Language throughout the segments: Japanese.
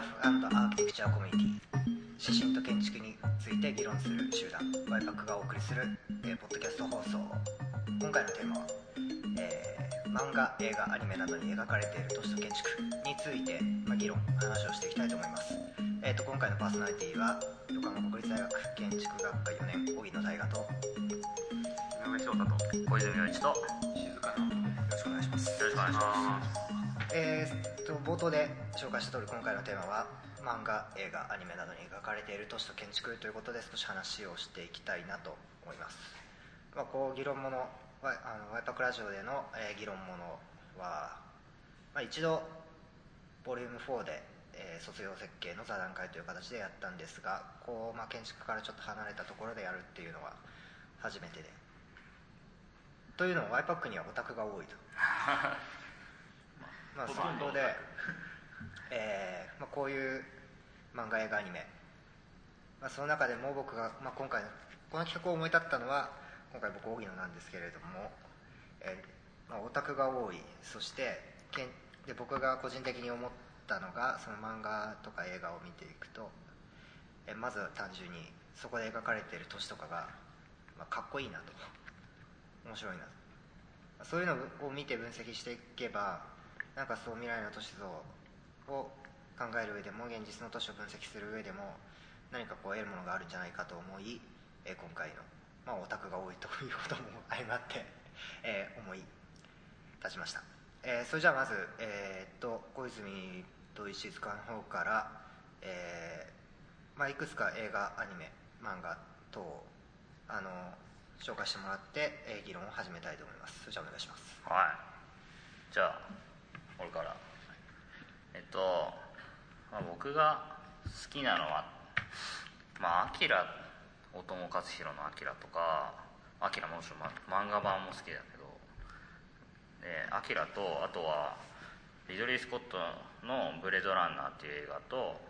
ラフアーキテクチャーコミュニティ指針と建築について議論する集団ワイパックがお送りする、えー、ポッドキャスト放送。今回のテーマは、えー、漫画映画アニメなどに描かれている都市と建築について、まあ、議論話をしていきたいと思います、えーと、今回のパーソナリティは横浜国立大学建築学科4年荻野大河と井上翔太と小泉洋一と静香の。よろしくお願いします。よろしくお願いします。えー、と冒頭で紹介した通り今回のテーマは漫画映画アニメなどに描かれている都市と建築ということで少し話をしていきたいなと思います、まあ、こう議論ものワイあのワイパクラジオでの、えー、議論ものは、まあ、一度ボリューム4で、えー、卒業設計の座談会という形でやったんですがこう、まあ、建築からちょっと離れたところでやるっていうのは初めてで。というのもワイパックにはオタクが多いと。まあ、そこで、えーまあ、こういう漫画映画アニメ、まあ、その中でも僕が、まあ、今回この企画を思い立ったのは今回僕荻野なんですけれども、えーまあ、オタクが多い。そしてけんで僕が個人的に思ったのがその漫画とか映画を見ていくと、えー、まず単純にそこで描かれている都市とかが、まあ、かっこいいなと。面白いなと。そういうのを見て分析していけばなんかそう未来の都市像を考える上でも現実の都市を分析する上でも何かこう得るものがあるんじゃないかと思い、えー、今回の、まあ、オタクが多いということも相まって、えー、思い立ちました、えー、それじゃあまず、えー、っと小泉と石塚の方から、えーまあ、いくつか映画アニメ漫画等をあの紹介してもらって、えー、議論を始めたいと思います。それじゃあお願いします。はい。じゃあ俺から。えっと、まあ、僕が好きなのはまあアキラ大友克洋の「アキラとかアキラもちろん、漫画版も好きだけどでアキラとあとはリドリー・スコットの「ブレードランナー」っていう映画と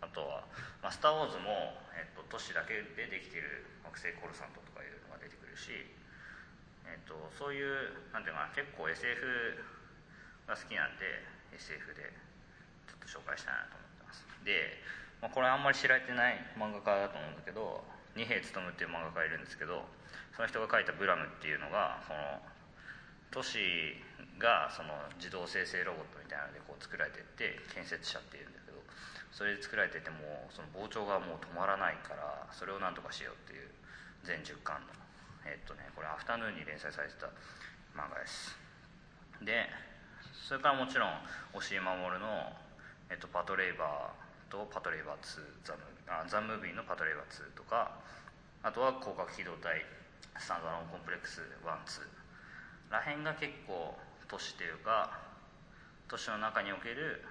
あとは「まあ、スター・ウォーズも」えっと、都市だけでできてる惑星コルサントとかいうのが出てくるし、えっと、そういうなんていうかな結構 SF が好きなんで SF でちょっと紹介したいなと思ってます。で、まあ、これあんまり知られてない漫画家だと思うんだけど二平勉っていう漫画家がいるんですけどその人が書いた「ブラム」っていうのがその都市がその自動生成ロボットみたいなのでこう作られてって建設者っていうんだけどそれで作られててもその膨張がもう止まらないからそれをなんとかしようっていう全10巻のえっとねこれアフタヌーンに連載されてた漫画です。でそれからもちろん押井守の、えっと、パトレイバーとパトレイバー2ザムあザ・ムービーのパトレイバー2とかあとは広角機動隊スタンドアロンコンプレックス12らへんが結構都市というか都市の中における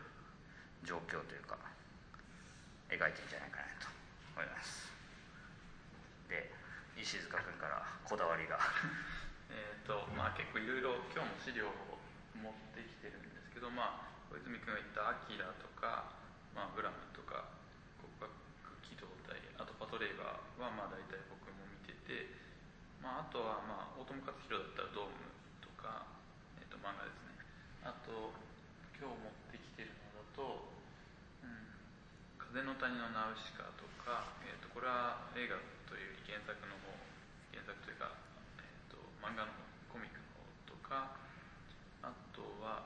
状況というか描いてるんじゃないかなと思います。で石塚君からこだわりが。えっとまあ結構いろいろ今日も資料を持ってきてるんですけど、まあ、小泉君が言った「アキラ」とか、まあ、ブラムとか国学機動隊あとパトレーバーはまあ大体僕も見てて、まあ、あとは、まあ、大友克洋だったら「ドーム」とか、えー、と漫画ですね。あと今日持ってきてるのだと「うん、風の谷のナウシカ」とか、えー、とこれは映画というより原作の方原作というか、えー、と漫画のコミックの方とかとは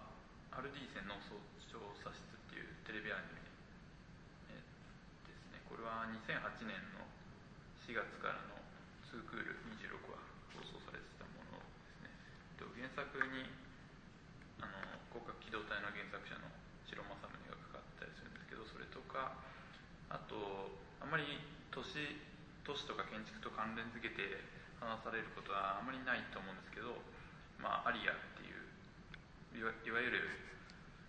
アルディーセンの早朝査室っていうテレビアニメ、ですね。これは2008年の4月からの2クール26話放送されてたものですね。原作にあの広角機動隊の原作者の白政宗がかかったりするんですけどそれとかあとあまり都市都市とか建築と関連づけて話されることはあまりないと思うんですけど、まあ、アリアっていういわいわゆる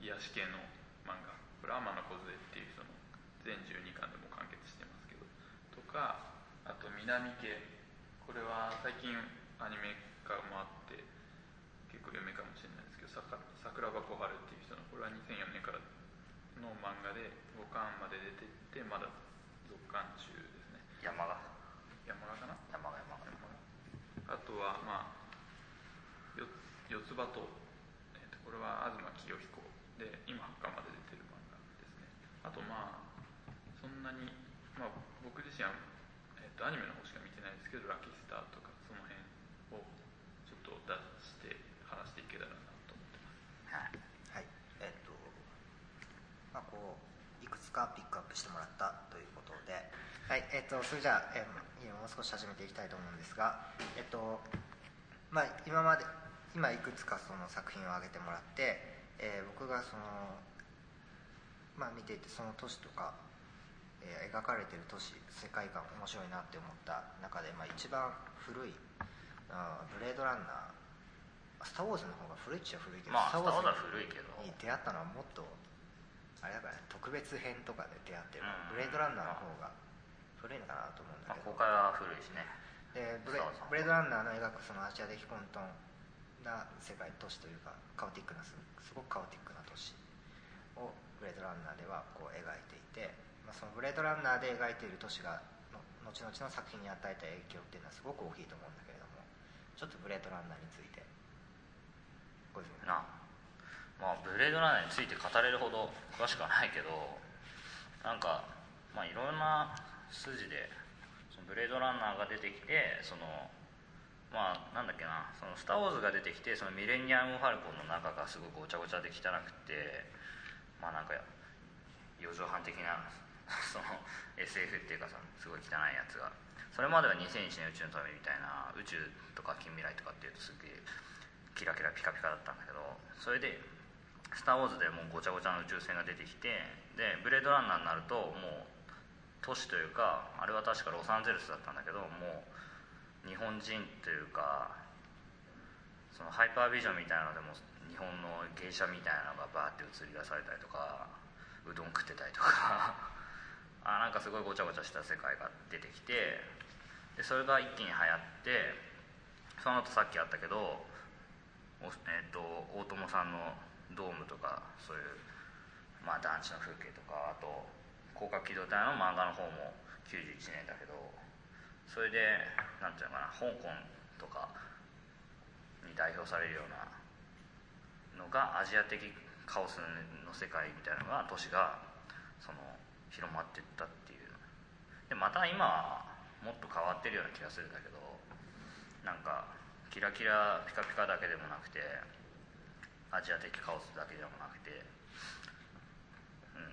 癒し系の漫画。これは天野梢っていう人の全12巻でも完結してますけど。とかあと南家これは最近アニメ化もあって結構有名かもしれないですけど桜庭小春っていう人のこれは2004年からの漫画で5巻まで出てってまだ続巻中ですね。山が山がかな？山が山があとはまあ四つ葉とこれは東清彦で今8巻まで出てる漫画ですね。あとまあそんなに、まあ、僕自身は、えっとアニメの方しか見てないですけどラッキースターとかその辺をちょっと出して話していけたらなと思ってます。はい。はい。えっとまあこういくつかピックアップしてもらったということで。はい。えっとそれじゃあ、えーもう少し始めていきたいと思うんですがえっとまあ今まで今いくつかその作品を挙げてもらって、えー僕がそのまあ見ていてその都市とか、えー描かれてる都市世界観面白いなって思った中で、まあ、一番古いあーブレードランナースター・ウォーズの方が古いっちゃ古いけど、まあスター・ウォーズはズ古いけど。に出会ったのはもっとあれだからね特別編とかで出会ってる、うん。ブレードランナーの方が古いのかなと思うんだけど、まあ公開は古いしね。でブレブレードランナーの描くそのアジア的混沌な世界都市というかカオティックなすごくカオティックな都市をブレードランナーではこう描いていて、まあ、そのブレードランナーで描いている都市が後々の作品に与えた影響っていうのはすごく大きいと思うんだけれどもちょっとブレードランナーについてご説明なまあブレードランナーについて語れるほど詳しくはないけどなんかまあいろんな筋でそのブレードランナーが出てきてそのまあなんだっけな。そのスター・ウォーズが出てきてそのミレニアム・ファルコンの中がすごくごちゃごちゃで汚くてまあなんか四畳半的な その SF っていうかさすごい汚いやつが。それまでは2001年宇宙の旅みたいな宇宙とか近未来とかっていうとすげえキラキラピカピカだったんだけどそれで「スター・ウォーズ」でもうごちゃごちゃの宇宙船が出てきてでブレードランナーになるともう都市というかあれは確かロサンゼルスだったんだけどもう日本人というかそのハイパービジョンみたいなのでも日本の芸者みたいなのがバーって映り出されたりとかうどん食ってたりとか。あなんかすごいごちゃごちゃした世界が出てきてでそれが一気に流行ってその後さっきあったけどおえー、と大友さんのドームとかそういう、まあ、団地の風景とかあと広角機動隊の漫画の方も91年だけどそれでなんていうのかな香港とかに代表されるようなのがアジア的カオスの世界みたいなのが都市がその広まっていったっていうでまた今はもっと変わってるような気がするんだけどなんかキラキラピカピカだけでもなくてアジア的カオスだけでもなくてうん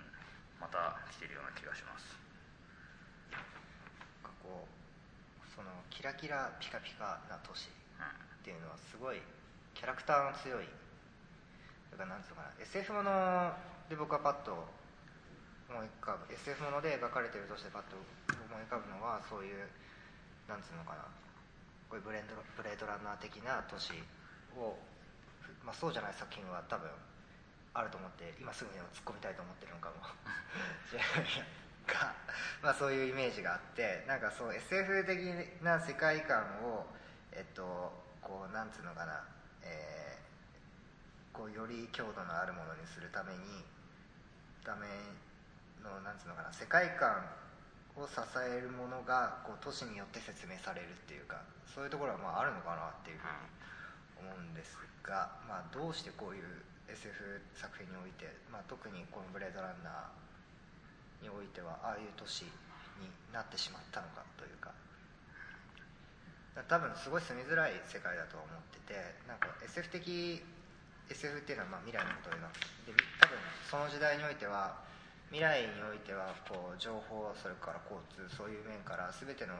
また来てるような気がしますなんかこうそのキラキラピカピカな都市っていうのはすごいキャラクターの強いだからなんつうかな。SF もので僕はパッと思い浮かぶ。SF もので描かれてるとしてパッと思い浮かぶのはそういうなんつうのかな。こういうブレンドブレードランナー的な都市を、まあ、そうじゃない作品は多分あると思って今すぐに突っ込みたいと思ってるのかも。しれないが、まあ、そういうイメージがあってなんかそう SF 的な世界観をえっとこうなんつうのかな、えーこうより強度のあるものにするためにためのなんつうのかな世界観を支えるものがこう都市によって説明されるっていうかそういうところはまああるのかなっていうふうに思うんですが、まあ、どうしてこういう SF 作品において、まあ、特にこの「ブレードランナー」においてはああいう都市になってしまったのかというか。多分すごい住みづらい世界だと思っててなんか SF 的 SF っていうのはまあ未来のことを描くで多分その時代においては未来においてはこう情報それから交通そういう面から全ての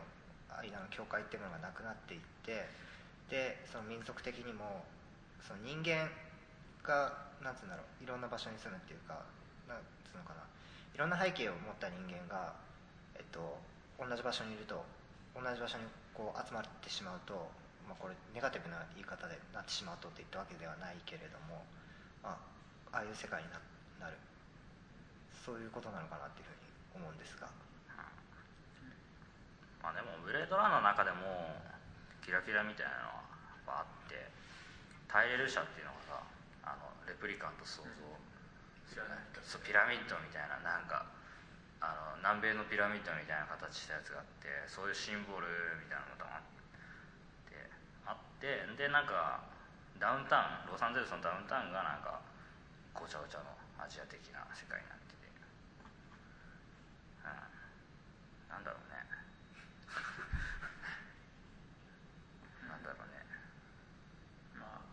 間の境界っていうものがなくなっていってでその民族的にもその人間がなんつうんだろういろんな場所に住むっていうかなんつうのかな。ろんな背景を持った人間が、えっと、同じ場所にいると同じ場所にこう集まってしまうと、まあ、これネガティブな言い方でなってしまうとって言ったわけではないけれども、まあ、ああいう世界になる。そういうことなのかなっていうふうに思うんですが。まあでもブレードランの中でもキラキラみたいなのはあってタイレル社っていうのがさあのレプリカント想像。そうピラミッドみたいななんかあの南米のピラミッドみたいな形したやつがあってそういうシンボルみたいなのがあってでなんかダウンタウンロサンゼルスのダウンタウンがなんかごちゃごちゃのアジア的な世界になってて。なんだろうね。なんだろうね。まあ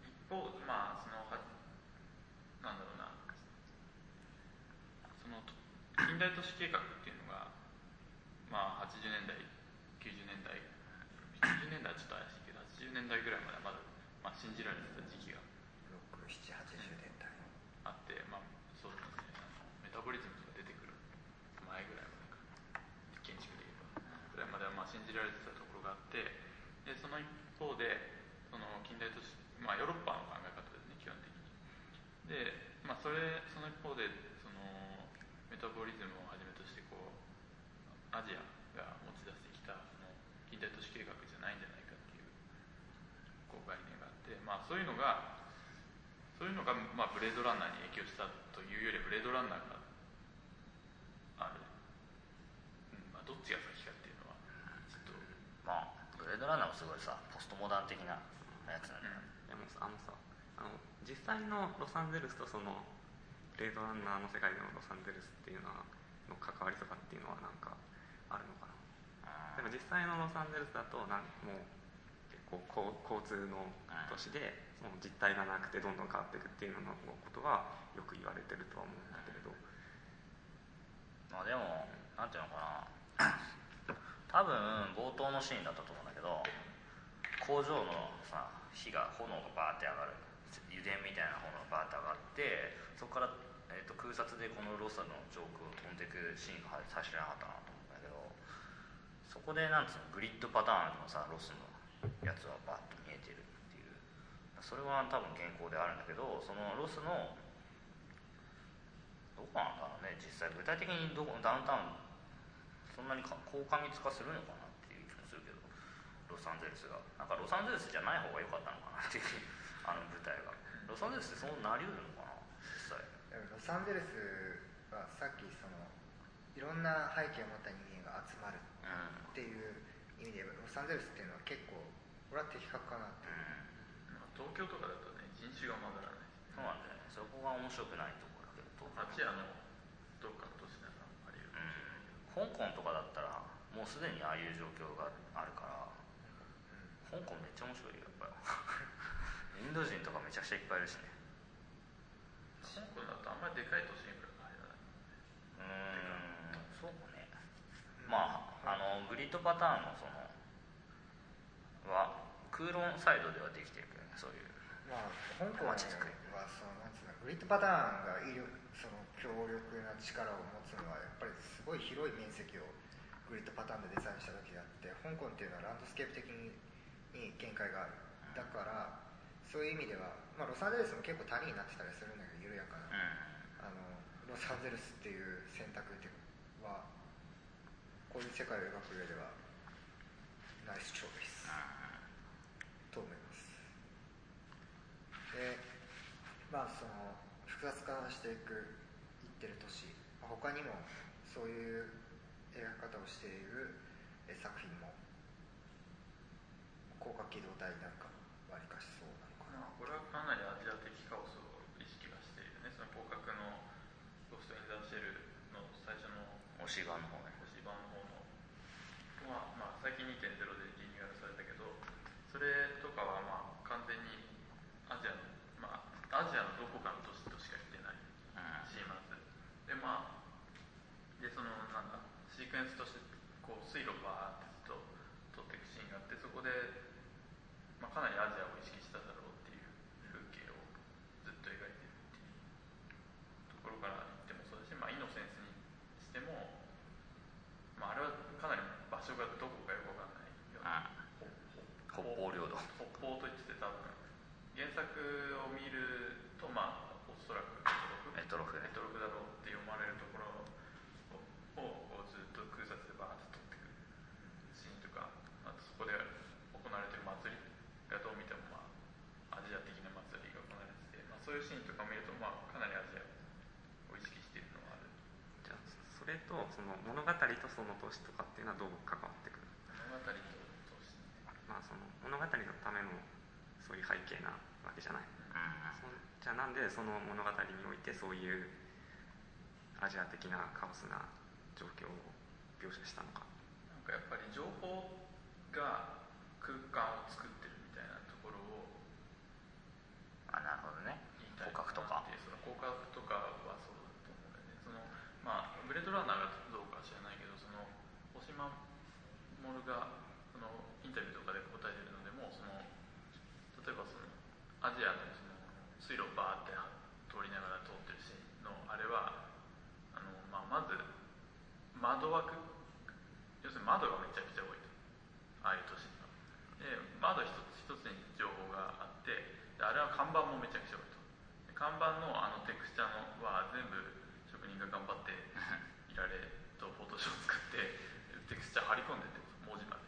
一方まあそのはなんだろうなそのと近代都市計画っていうのがまあ80年代90年代90年代はちょっと怪しいけど80年代ぐらいまではまだ、まあ、信じられてた時期が6780年代。あってまあそうですね。メタボリズムとか出てくる前ぐらいまでか建築で言えば。ぐらいまではまあ信じられてたところがあってでその一方でその近代都市まあヨーロッパの考え方ですね基本的に。でまあそれその一方でタボリズムをはじめとしてこうアジアが持ち出してきたその近代都市計画じゃないんじゃないかっていうこう概念があってまあそういうのがそういうのが、まあ、ブレードランナーに影響したというよりブレードランナーがある、うんまあ、どっちが先かっていうのはちょっと、まあブレードランナーもすごいさポストモダン的なやつなんだよ、でもさあのさあの実際のロサンゼルスとそのブレードランナーの世界でのロサンゼルスっていうのはの関わりとかっていうのはなんかあるのかな。でも実際のロサンゼルスだとなんもう結構こう交通の都市でその実態がなくてどんどん変わっていくっていうののことはよく言われてるとは思うんだけれど。まあでもなんていうのかな。多分冒頭のシーンだったと思うんだけど工場のさ火が炎がバーって上がる油田みたいな炎がバーって上がってそこから、えー、と空撮でこのロサの上空を飛んでいくシーンが最初なかったなと思うんだけどそこでなんつうのグリッドパターンのさロスのやつはバッと見えてるっていうそれは多分原稿であるんだけどそのロスのどこなんだろうね実際具体的にどこダウンタウンそんなに高過密化するのかなっていう気もするけどロサンゼルスがなんかロサンゼルスじゃない方が良かったのかなっていうあの舞台がロサンゼルスってそうなりうるのかな？実際。ロサンゼルスはさっきそのいろんな背景を持った人間が集まるうんっていう意味でロサンゼルスっていうのは結構俺は的確かなってう。ん。まあ、東京とかだとね人種が混ざらない。そうなんだよね。そこが面白くないところだけどアジアのどっかの都市ならあり得るかもしれないけど。香港とかだったらもうすでにああいう状況があるから。香港めっちゃ面白いよやっぱりインド人とかめちゃくちゃいっぱいいるしね。香港だとあんまりでかい都市インフラが入らないうーん。そうねまああのグリッドパターンのそのは空論サイドではできてるけどねそういう。まあ香港は街づくり。そのなんつうのグリッドパターンが威力その強力な力を持つのはやっぱりすごい広い面積をグリッドパターンでデザインした時があって香港っていうのはランドスケープ的にに限界がある。だからそういう意味では、まあ、ロサンゼルスも結構谷になってたりするんだけど緩やかな、あのロサンゼルスっていう選択っていうはこういう世界を描く上ではナイスチョイスと思います。でまあその複雑化していくいってる都市まあ他にもそういう描き方をしているえ作品も広角機動隊なんかわりかしそうなまあ、これはかなりアジア的カオスを意識はしているね。その広角のロスト・イン・ザ・シェルの最初の推し版の方ね星版の方のは、まあ、最近2.0でリニューアルされたけどそれとかはまあ完全にアジアの、まあ、アジアのどこかの都市としか言ってないしまずでまあでそのなんだシークエンスとしてこう水路をバーってずっと撮っていくシーンがあってそこで、まあ、かなりアジアを意識しただろうっていう風景をずっと描いてるっていうところから言ってもそうだし、まあ、イノセンスにしても、まあ、あれはかなり場所がどこかよくわかんないような北方領土北方と言って多分原作を見るとまあおそらくメトロフメトロフだろうって読まれる。ところをこうずっと空撮でバーッと撮ってくるシーンとかあとそこで行われてる祭りがどう見てもまあアジア的な祭りが行われてて、まあ、そういうシーンとか見るとまあかなりアジアを意識しているのはあるじゃあそれとその物語とその都市とかっていうのはどう関わってくる物語とその物語のためのそういう背景なわけじゃない。そじゃあなんでその物語においてそういうアジア的なカオスな状況を描写したのか。なんかやっぱり情報が空間を作ってるみたいなところをあなるほどね。広角とか。広角とかはそうだと思うんだよね。そのまあブレードランナーがどうかは知らないけどその星間モルがそのインタビューとかで答えてるのでもその例えばそのアジアのその水路をバーって通りながら通ってるシーンのあれはあの、まあ、まず窓枠。要するに窓がめちゃくちゃ多いと。ああいう都市にはで窓一つ一つに情報があってあれは看板もめちゃくちゃ多いと。看板のあのテクスチャーのは全部職人が頑張っていられとフォトショー作ってテクスチャー貼り込んでて文字まで。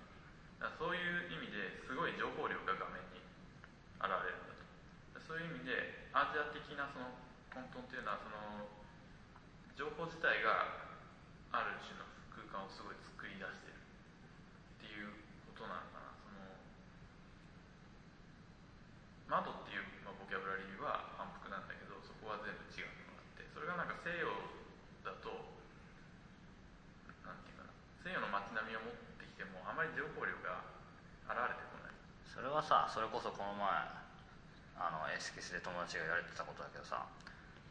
だそういう意味ですごい情報量が画面に現れる。そういう意味でアジア的なその混沌っていうのはその情報自体がある種の空間をすごい作り出してるっていうことなのかな。その窓っていう、まあ、ボキャブラリーは反復なんだけどそこは全部違うものがあってそれがなんか西洋だとなんていうかな西洋の街並みを持ってきてもあまり情報量が現れてこない。それはさそれこそこの前あのエスキスで友達が言われてたことだけどさ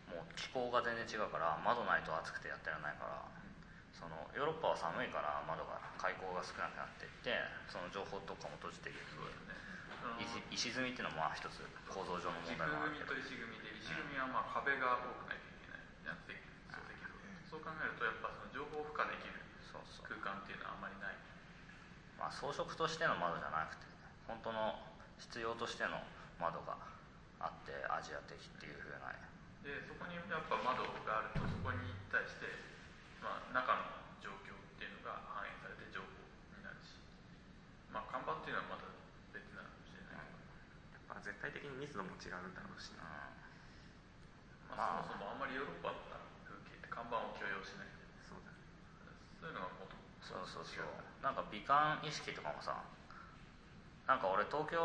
もう気候が全然違うから窓ないと暑くてやってられないからそのヨーロッパは寒いから窓が開口が少なくなっていってその情報とかも閉じていく石石積みっていうのもまあ一つ構造上の問軸題もあるけど。組みと石組みで石組みはまあ壁が多くないといけない。じゃなくてそう考えるとやっぱその情報を付加できる。空間っていうのはあまりない。まあ装飾としての窓じゃなくて本当の必要としての窓があってアジア的っていう風な。でそこにやっぱ窓があるとそこに対して、まあ、中の状況っていうのが反映されて情報になるし。まあ看板っていうのはまた別なのかもしれない。やっぱ絶対的に密度も違うんだろうしな。まあ、そもそもあんまりヨーロッパの風景って看板を許容しない。そうだね。そういうのがもっとそうそうそ違うなんか美観意識とかもさなんか俺東京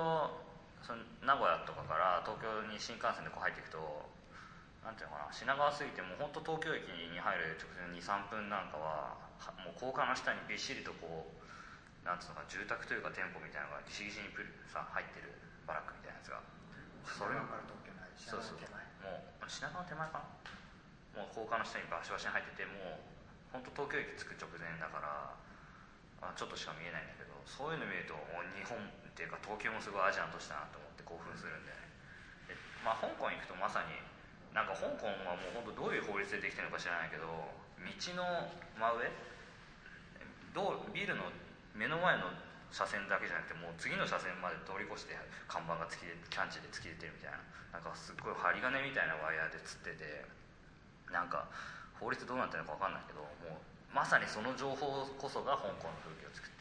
その名古屋とかから東京に新幹線でこう入っていくとなんていうのかな品川過ぎてもう本当東京駅に入る直前23分なんかははもう高架の下にびっしりとこうなんつうのかな住宅というか店舗みたいなのがギシギシにプルさ入ってるバラックみたいなやつが。それから東京まで品そう川そうもう品川の手前かな。もう高架の下にバシバシに入っててもう本当東京駅着く直前だからあちょっとしか見えないんだけどそういうの見るともう日本っていうか東京もすごいアジアの都市だなと思って興奮するんだよねでまあ香港行くとまさになんか香港はもう本当どういう法律でできてるのか知らないけど道の真上道ビルの目の前の車線だけじゃなくてもう次の車線まで通り越して看板が突き出キャンチで突き出てるみたいな。なんかすっごい針金みたいなワイヤーでつっててなんか法律どうなってるのか分かんないけどもうまさにその情報こそが香港の風景を作って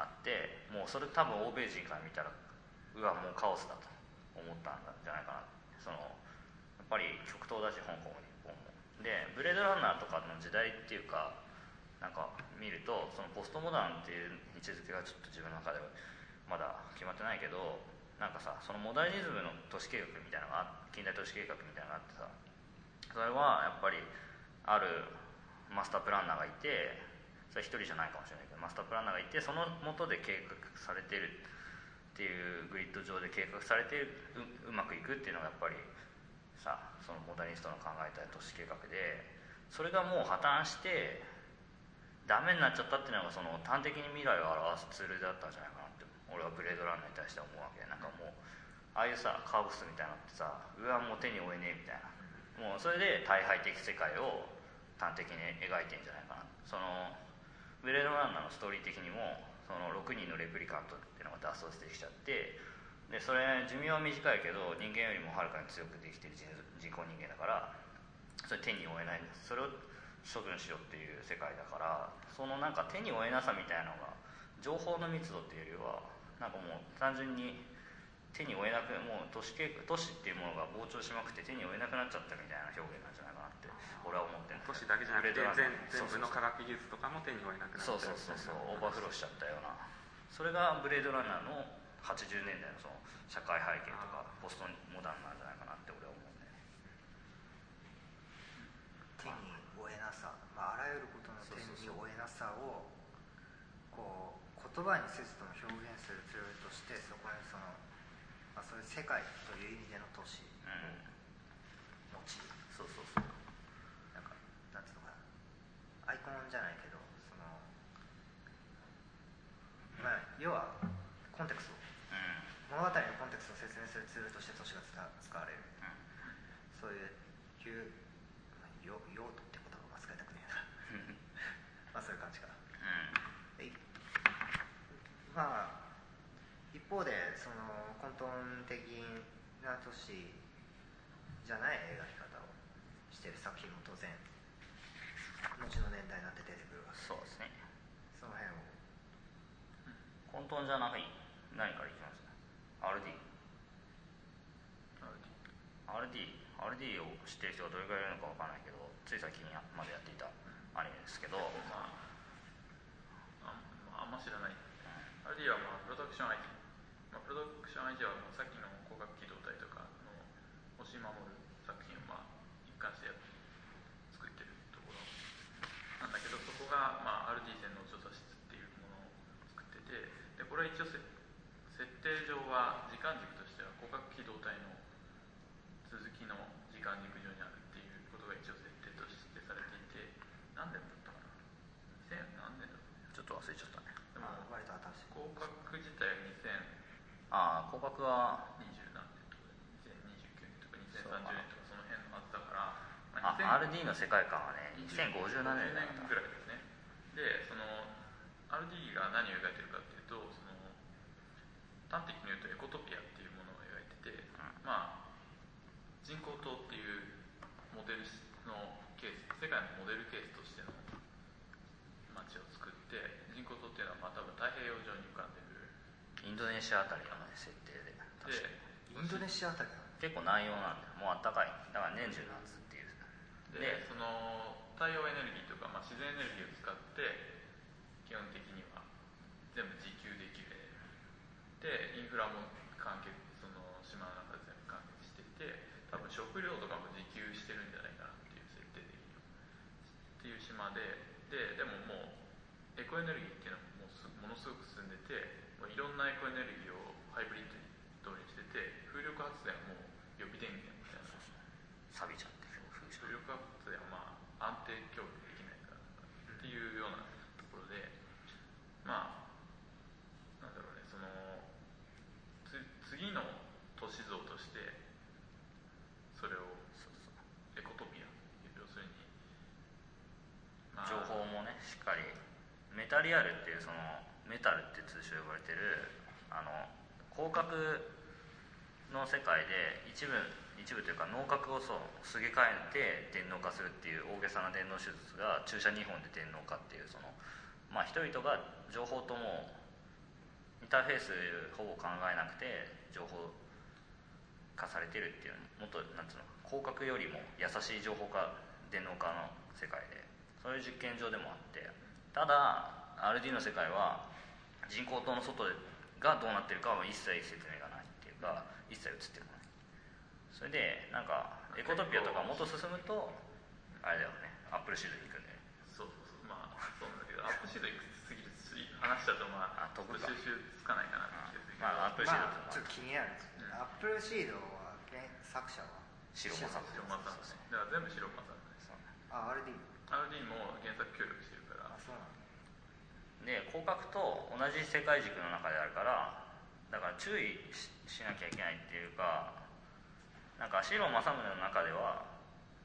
あってもうそれ多分欧米人から見たらうわもうカオスだと思ったんじゃないかなそのやっぱり極東だし香港も日本も。でブレードランナーとかの時代っていうかなんか見るとそのポストモダンっていう位置づけがちょっと自分の中ではまだ決まってないけどなんかさそのモダニズムの都市計画みたいなのが近代都市計画みたいなのがあってさそれはやっぱりあるマスタープランナーがいてそれ一人じゃないかもしれないマスタープランナーがいてその下で計画されてるっていうグリッド上で計画されてうまくいくっていうのがやっぱりさそのモダニストの考えた都市計画でそれがもう破綻してダメになっちゃったっていうのがその端的に未来を表すツールだったんじゃないかなって俺はブレードランナーに対して思うわけ。なんかもうああいうさカーブスみたいなのってさうわもう手に負えねえみたいな。もうそれで大敗的世界を端的に描いてんじゃないかな。そのブレードランナーのストーリー的にもその6人のレプリカントっていうのが脱走してきちゃってでそれ寿命は短いけど人間よりもはるかに強くできてる人人工人間だからそれ手に負えないんです。それを処分しようっていう世界だからそのなんか手に負えなさみたいなのが情報の密度っていうよりはなんかもう単純に手に負えなくもう都市計都市っていうものが膨張しまくって手に負えなくなっちゃったみたいな表現なんじゃないかな。って俺は思ってるん都市だけじゃなくて全全部の科学技術とかも手に負えなくなっちゃそうそうそうそう。オーバーフローしちゃったような。それがブレードランナーの80年代のその社会背景とかポストモダンなんじゃないかなって俺は思うんだよね。手に負えなさ、まあ、あらゆることの点に負えなさをこう言葉にせずとも表現するツールとしてそこにその、まあ、そういう世界という意味での都市うん。を用いる。そうそうそうなんかなんつうのかじゃないけどそのまあ要はコンテクスト。うん。物語のコンテクストを説明するツールとして都市が使使われる。そういういうまあ用用途って言葉は使いたくねえな。まあそういう感じかうん。まあ一方でその混沌的な都市じゃない描き方をしている作品も当然後の年代になって出てくるわけでそうですねその辺を混沌じゃない何からいきます？RD RD RD を知ってる人がどれくらいいるのかわからないけどつい最近までやっていたアニメですけど、まああんま知らない。RD はまあプロダクション IT、まあ、プロダクション IT はもうさっきの光学機動隊とかの星守る作品をまあ一貫してやっ作ってるところなんだけどそこが、まあ、RD 洗脳調査室っていうものを作っててでこれは一応せ設定上は時間軸としては光学機動隊の続きの時間軸上にあるっていうことが一応設定としてされていて何年だったかな2000何年だろうちょっと忘れちゃったねでも割と新しい広角自体ああ広角は20何年とか2029年とか2030年とかその辺のはずだから、あ RD の世界観はね2057年ぐらいですねでその RD が何を描いてるかっていう端的に言うとエコトピアっていうものを描いてて、まあ人工島っていうモデルのケース世界のモデルケースとしての街を作って人工島っていうのはまあ多分太平洋上に浮かんでる。インドネシアあたりのね設定で確かに。インドネシアあたり結構南洋なんだよ。もうあったかい。だから年中夏っていう。でその太陽エネルギーとか、まあ、自然エネルギーを使って基本的には全部自給でインフラも完結その島の中で全部完結していて多分食料とかも自給してるんじゃないかなっていう設定的にはっていう島でででももうエコエネルギーっていうのはもうものすごく進んでてもういろんなエコエネルギーをハイブリッドに導入してて風力発電も予備電源みたいな。錆びちゃってる風車風力発電はまあ安定供給できないからっていうようなところでまあなんだろうねそのつ次の都市像としてそれをそうそうエコトピア要するに、ま情報もねしっかりメタリアルっていうそのメタルって通称呼ばれてるあの広角の世界で一部一部というか脳核をそうすげ替えて電脳化するっていう大げさな電脳手術が注射2本で電脳化っていうそのまあ人々が情報ともインターフェースほぼ考えなくて情報化されてるっていうもっとなんつうの広角よりも優しい情報化電脳化の世界でそういう実験場でもあってただ RD の世界は人工島の外がどうなってるかは一切説明がないっていうか一切映ってこない。それでなんかエコトピアとかもっと進むとあれだよねアップルシードに行くんでそうそうそうまあそうなんだけどアップルシード行き過ぎるし話しちゃうとまああ飛ぶか。収拾つかないかなって気がするけど、まあアップルシードまあちょっと気になるんですけど、うん。アップルシードは原作者は？士郎さん士郎さんねだから全部白間さんね。あ RD RD も原作協力してるから。あそうなんだで攻殻と同じ世界軸の中であるからだから注意ししなきゃいけないっていうかなんか白正宗の中では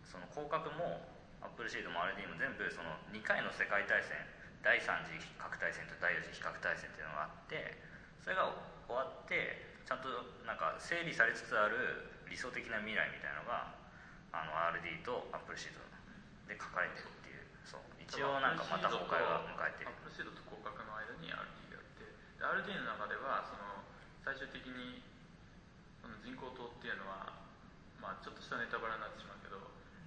その広角もアップルシードも RD も全部その2回の世界大戦第3次核大戦と第4次比較大戦っていうのがあってそれが終わってちゃんとなんか整理されつつある理想的な未来みたいなのがあの RD とアップルシードで書かれてるっていうそう。一応なんかまた崩壊が迎えてる。アップルシードとってで RD の中ではその最終的にその人工島っていうのはまあちょっとしたネタバレになってしまうけど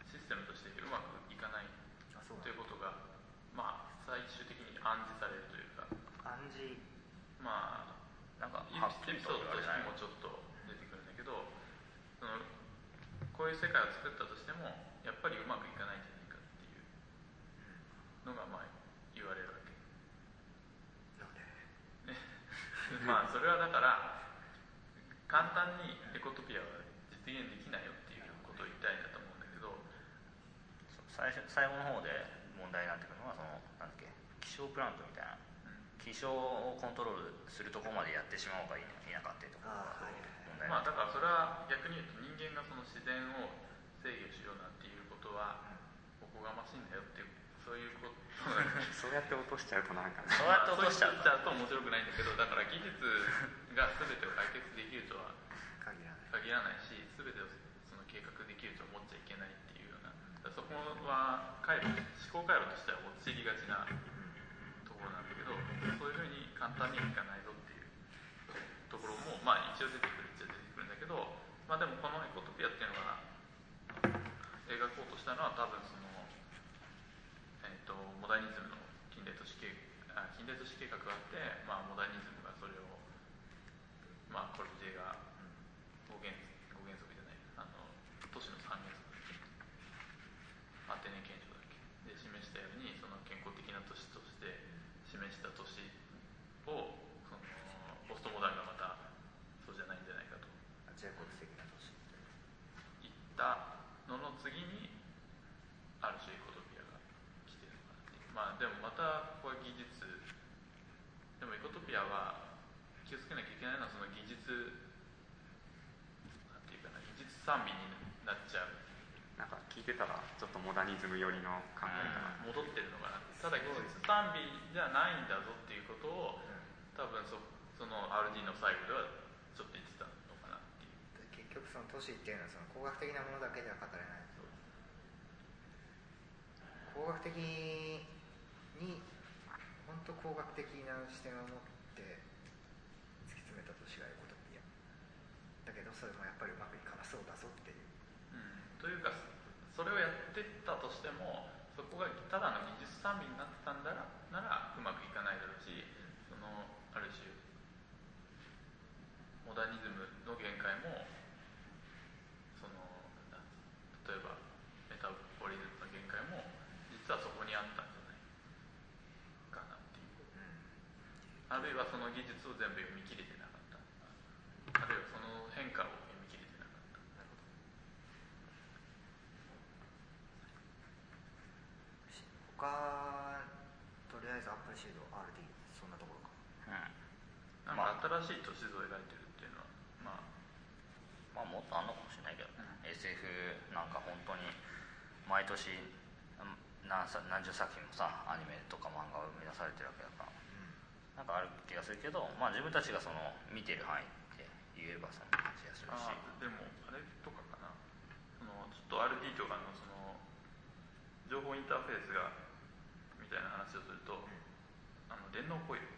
システムとしてうまくいかないということがまあ最終的に暗示されるというか。暗示。まあなんかエピソードとしてもちょっと出てくるんだけどそのこういう世界を作ったとしてもやっぱりうまくいかないんじゃないかっていう最後の方で問題になってくるのはそのなんだっけ気象プラントみたいな。気象をコントロールするところまでやってしまおうかいなかっていうところが問題になってまあだからそれは逆に言うと人間がその自然を制御しようなんていうことはおこがましいんだよっていうそういうこと そうやって落としちゃうとなんかね。そうやって落としちゃうと。しちゃうと面白くないんだけどだから技術が全てを解決できるとは限らない。限らないし全てをその計画できると思っちゃいけないそこは回路思考回路としては陥りがちなところなんだけどそういうふうに簡単にはいかないぞっていうところもまあ一応出てくるっちゃ出てくるんだけどまあでもこのエコトピアっていうのが描こうとしたのは多分その、えー、とモダニズムの近代都市計あ近代都市計画があって、まあ、モダニズムがそれをまあコルビュジエが五原五原則じゃないあの都市の三原則アテネ憲章だっけで示したようにその健康的な都市として示した都市をそのポストモダンがまたそうじゃないんじゃないかとジェイコブ的な都市言ったのの次にある種エコトピアが来てるのかなっていうまあでもまたこれ技術でもエコトピアは気をつけなきゃいけないのはその技術なんていうかな技術賛美になっちゃう。なんか聞いてたらちょっとモダニズム寄りの考え方戻ってるのかな。ただ技術賛美じゃないんだぞっていうことを多分そその RD の最後ではちょっと言ってたのかなっていう。結局その都市っていうのはその工学的なものだけでは語れない。工学的に本当工学的な視点を持って突き詰めた都市がエコトピアだけどそれもやっぱりうまくいかなそうだぞっていう。うん。というかそれをやってったとしてもそこがただの技術賛美になってたんだらならうまくいかないだろうしそのある種モダニズムの限界もそのなん例えばメタボリズムの限界も実はそこにあったんじゃないかなっていうあるいはその技術を全部読み切れてなかった。あるいはその変化を読み切れてなかった。他とりあえずアップルシード RD そんなところか。うんなんか新しい都市図を描いてるっていうのはまあまあもっとあんのかもしれないけど、うん。SF なんか本当に毎年うん何さ何十作品もさアニメとか漫画を生み出されてるわけだからなんかある気がするけど、まあ、自分たちがその見てる範囲って言えばそんな感じがするし。でもあれとかかな。そのちょっと RD とかのその情報インターフェースがみたいな話をすると、あの電脳コイル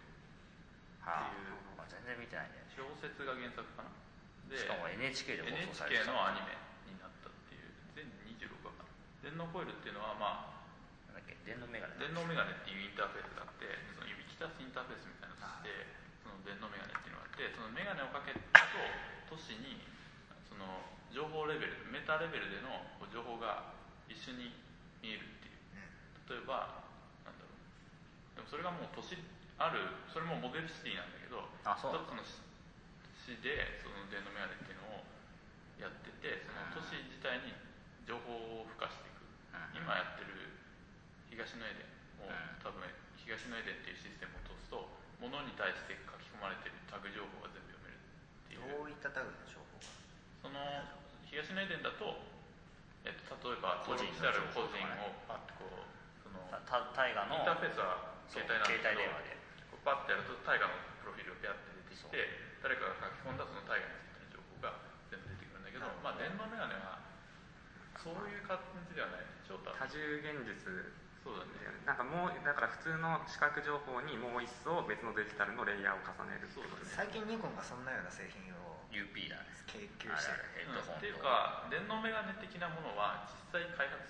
はあ。っていうまあ、全然見てないね。小説が原作かな。でしかも NHK で放送されて NHK たのアニメになったっていう全26話かな。電脳コイルっていうのはまあなんだっけ？電脳メガネ電脳メガネっていうインターフェースがあってその指きたすインターフェースみたいなのとしてその電脳メガネっていうのがあってそのメガネをかけると都市にその情報レベルメタレベルでの情報が一緒に見えるっていう。例えばなんだろう。でもそれがもう都市あるそれもモデルシティなんだけど一つの市市でその電脳メガネっていうのをやっててその都市自体に情報を付加していく。うん。今やってる東のエデンもうん。多分東のエデンっていうシステムを通すと物に対して書き込まれてるタグ情報が全部読めるっていう。どういったタグの情報がその東のエデンだと、えっと、例えば個人の登録してある個人をパッとこうそのた大河のインターフェースは携帯なんだけど携帯電話で。こうパッてやると大河のプロフィールがピャって出てきて誰かが書き込んだその大河についての情報が全部出てくるんだけど、まあ、電脳メガネはそういう感じではない。多重現実そうだね。なんかもうだから普通の視覚情報にもう一層別のデジタルのレイヤーを重ねるってことですね。最近ニコンがそんなような製品を UP だね。研究あしてれるヘッドホンと。っていうか電脳メガネ的なものは実際開発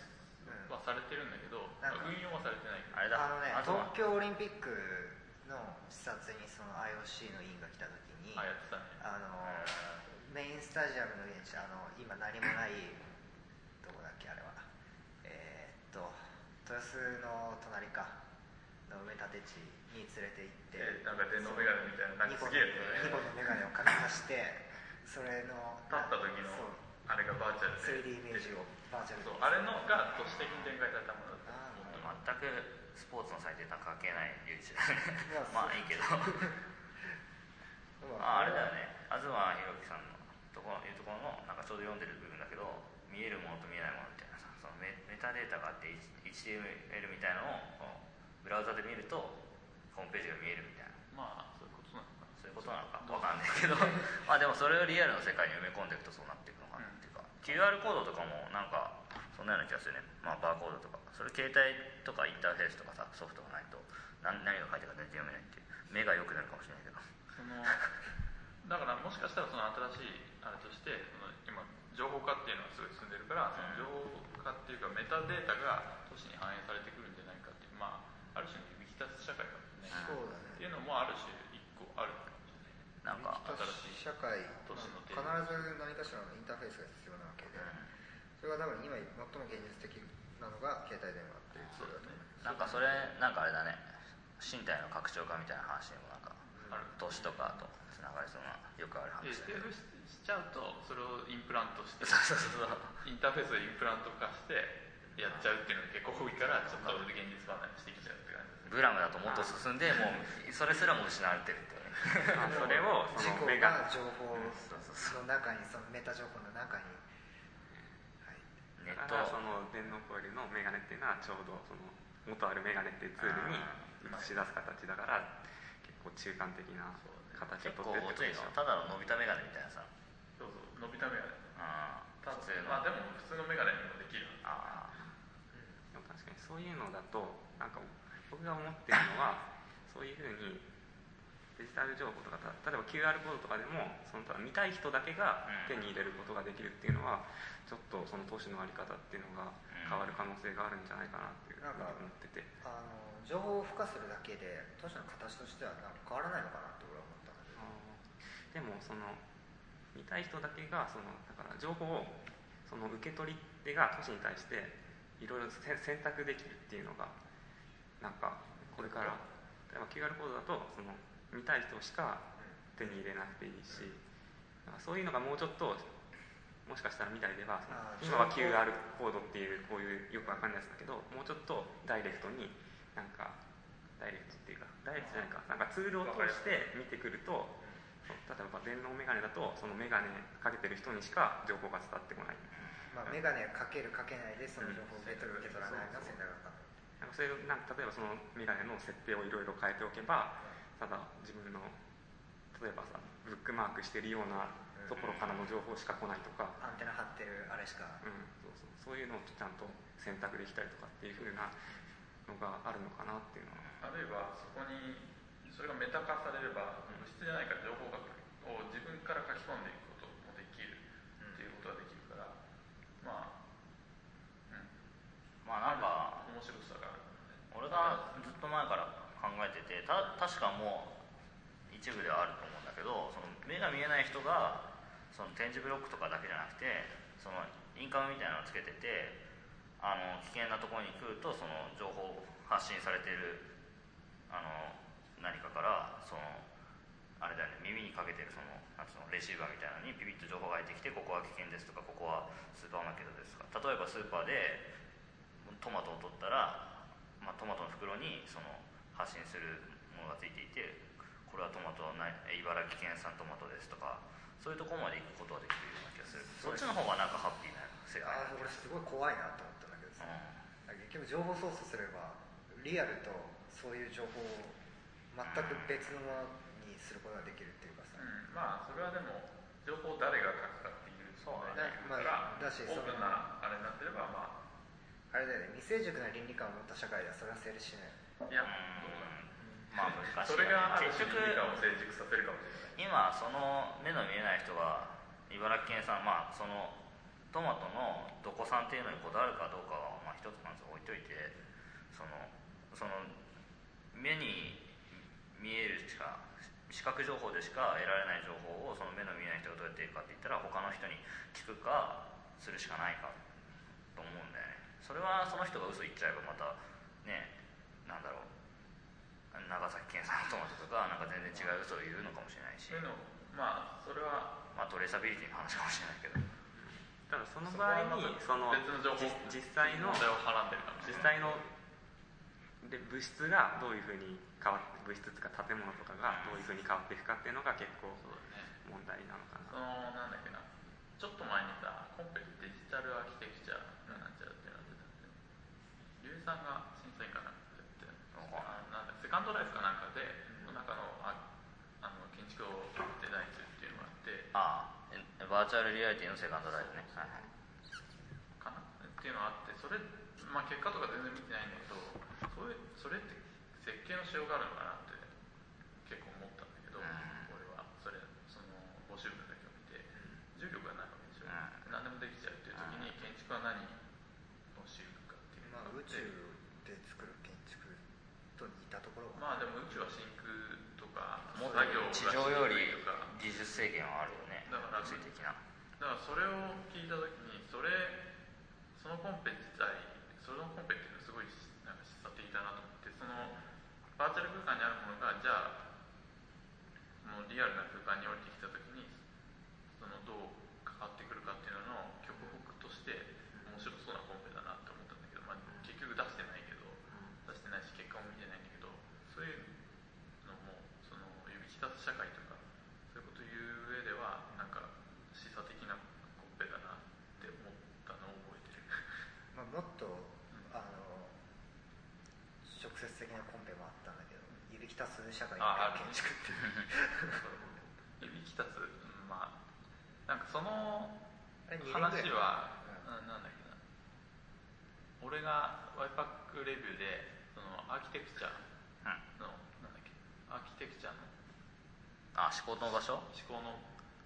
はされてるんだけど、なん。か運用はされてないあれだ。あのね東京オリンピックの視察にその IOC の委員が来た時にあやってたね。あのメインスタジアムのあの今何もないどこだっけあれは。えーっと豊洲の隣か。の埋め立て地に連れて行って。えなんか電脳メガネみたいななんかすげえね。ニコンのメガネをかけさせてそれの立った時のあれがバーチャルで。3D イメージをバーチャルで。そうあれのが都市的に展開されたものだ全くスポーツのサイトに関係ない YouTube まあまあいいけど。ま ああれだよね。東博樹さんのところいうところのなんかちょうど読んでる部分だけど見えるものと見えないものみたいなさそのメメタデータがあって HTML みたいなのをブラウザで見るとホームページが見えるみたいな。まあそういうことなのかな。そういうことなのか。わかんないけど。まあでもそれをリアルの世界に埋め込んでいくとそうなっていくのかなっていうか、QR コードとかもなんかそんなような気がするね。まあバーコードとか。それ携帯とかインターフェースとかさソフトがないと何何が書いてるか全然読めないっていう。目が良くなるかもしれないけど。そのだからもしかしたらその新しいあれとしてその今情報化っていうのがすごい進んでるからその情報化っていうかメタデータが都市に反映されてくるんじゃないかっていうまあある種の指揮立つ社会かもねあそうだっていねうのもある種一個あるかもしれない。なんか新しい社会都市の必ず何かしらのインターフェースが必要なわけでそれは多分今最も現実的なのが携帯電話っていうツールだと思います。なんかそれなんかあれだね。身体の拡張化みたいな話にもなんかある。投資とかとつながりそうなよくあるで話だよ SF ねししちゃうとそれをインプラントしてインターフェースでインプラント化してやっちゃうっていうのが結構多いからちょっと現実離れしてきちゃうって感じ。ブラムだともっと進んでもうそれすらも失われてるって それをそのメガが情報の中にそのメタ情報の中に。はい。ネット。その電脳コイルのメガネっていうのはちょうどその元あるメガネっていうツールに映し出す形だから結構中間的な形結をとってるってことでしょ。のただの伸びたメガネみたいなさ伸びたメガネあ多普通の分まあでも普通のメガネにもできる。あでも確かにそういうのだとなんか僕が思ってるのは そういうふうにデジタル情報とかた例えば QR コードとかでもそのただ見たい人だけが手に入れることができるっていうのはちょっとその投資のあり方っていうのが変わる可能性があるんじゃないかなっていうふうに思ってて。あの情報を付加するだけで都市の形としてはなんか変わらないのかなって俺は思ったのででもその見たい人だけがそのだから情報をその受け取り手が都市に対していろいろ選選択できるっていうのがなんかこれから例えば QR コードだとその見たい人しか手に入れなくていいしそういうのがもうちょっともしかしたら未来では今は QR コードっていうこういうよくわかんないやつだけどもうちょっとダイレクトになんかダイレクトっていうかダイレクトじゃないかなんかツールを通して見てくると例えば電脳メガネだとそのメガネかけてる人にしか情報が伝わってこない。まあ、メガネかけるかけないでその情報を受け取る受け取らないの選択が可能なんかそれなんか例えばそのメガネの設定をいろいろ変えておけばただ自分の例えばさブックマークしてるようなところからの情報しか来ないとか、アンテナ張ってるあれしか。うん、そうそう。そういうのをちゃんと選択できたりとかっていう風なのがあるのかなっていうのは。あるいはそこにそれがメタ化されれば物質じゃないから情報がを自分から書き込んでいくこともできるっていうことができるからまあうん。まあなんか面白さがある俺がずっと前から考えててた確かもう一部ではあると思うんだけどその目が見えない人がその点字ブロックとかだけじゃなくてそのインカムみたいなのをつけててあの危険なところに来るとその情報発信されてるあの何かからそのあれだよね耳にかけてるそのなんつうのレシーバーみたいなのにピピッと情報が入ってきてここは危険ですとかここはスーパーマーケットですとか例えばスーパーでトマトを取ったら、まあ、トマトの袋にその発信するものがついていてこれはトマトな茨城県産トマトですとかそういうところまで行くことができるような気がする。そっちの方がなんかハッピーな世界ああ俺すごい怖いなと思ったんだけどさ、結局情報操作すればリアルとそういう情報を全く別のものにすることができるっていうかさ、うん、まあそれはでも情報を誰が書くかっていうそうだね。から、まあだしオープンなあれになってればまあ。れだよね。未成熟な倫理観を持った社会ではそれは成立しない。あいやどうだ。ろうまあ難しい それがある結局種倫理観を成熟させるかもしれない。今その目の見えない人が茨城県産まあそのトマトのどこ産っていうのにこだわるかどうかはまあ一つまず置いといてそのその目に見えるしか視覚情報でしか得られない情報をその目の見えない人がどうやって得るかって言ったら他の人に聞くかするしかないかと思うんだよね。それはその人が嘘言っちゃえばまたねなんだろう長崎県産のトマトとかなんか全然違う嘘を言うのかもしれないし。そういうのまあそれはまあトレーサビリティの話かもしれないけど。ただその場合にその実実際の実際ので物質がどういうふうに変わって物質とか建物とかがどういうふうに変わっていくかっていうのが結構問題なのかそなのなんだっけな。ちょっと前にさコンペデジタルアーキテクチャがなんちゃらってなってたんで龍さんが審査員かなんかやってあなんだセカンドライフかなんかでその中のああの建築をデザインするっていうのがあってああ。えバーチャルリアリティのセカンドライフね。はいはい。かな。っていうのがあってそれ、まあ、結果とか全然見てないんだけどそれそれって設計のしようがあるのかなって結構思ったんだけど、うん。俺はそれその募集文だけを見て重力がないわけでしょ、うん。何でもできちゃうっていう時に建築は何を知るかっていうまあ、宇宙で作る建築と似たところが、まあでも宇宙は真空とかもっ作業がと地上より技術制限はあるよねだから物理的な。だからそれを聞いた時にそれそのコンペ自体そのコンペっていうのはすごいなんか示唆的だなと思ってそのバーチャル空間にあるものがじゃあそのリアルな空間に降りてきた時にそのどう関わってくるか。っていうのの極北として面白そうなコンペだなって思ったんだけど、まあ、結局出してないけど出してないし結果も見てないんだけどそういうのもその指揮立つ社会とかそういうこと言う上ではなんか示唆的なコンペだなって思ったのを覚えてるまあ、もっとあの直接的なコンペもあったんだけど指きたす社会ああるの建築っていう指揮立つうんまあなんかその話は、うんななんだっけな。俺がワイパックレビューでそのアーキテクチャの、なんだっけ。アーキテクチャのあ思考の場所。思考の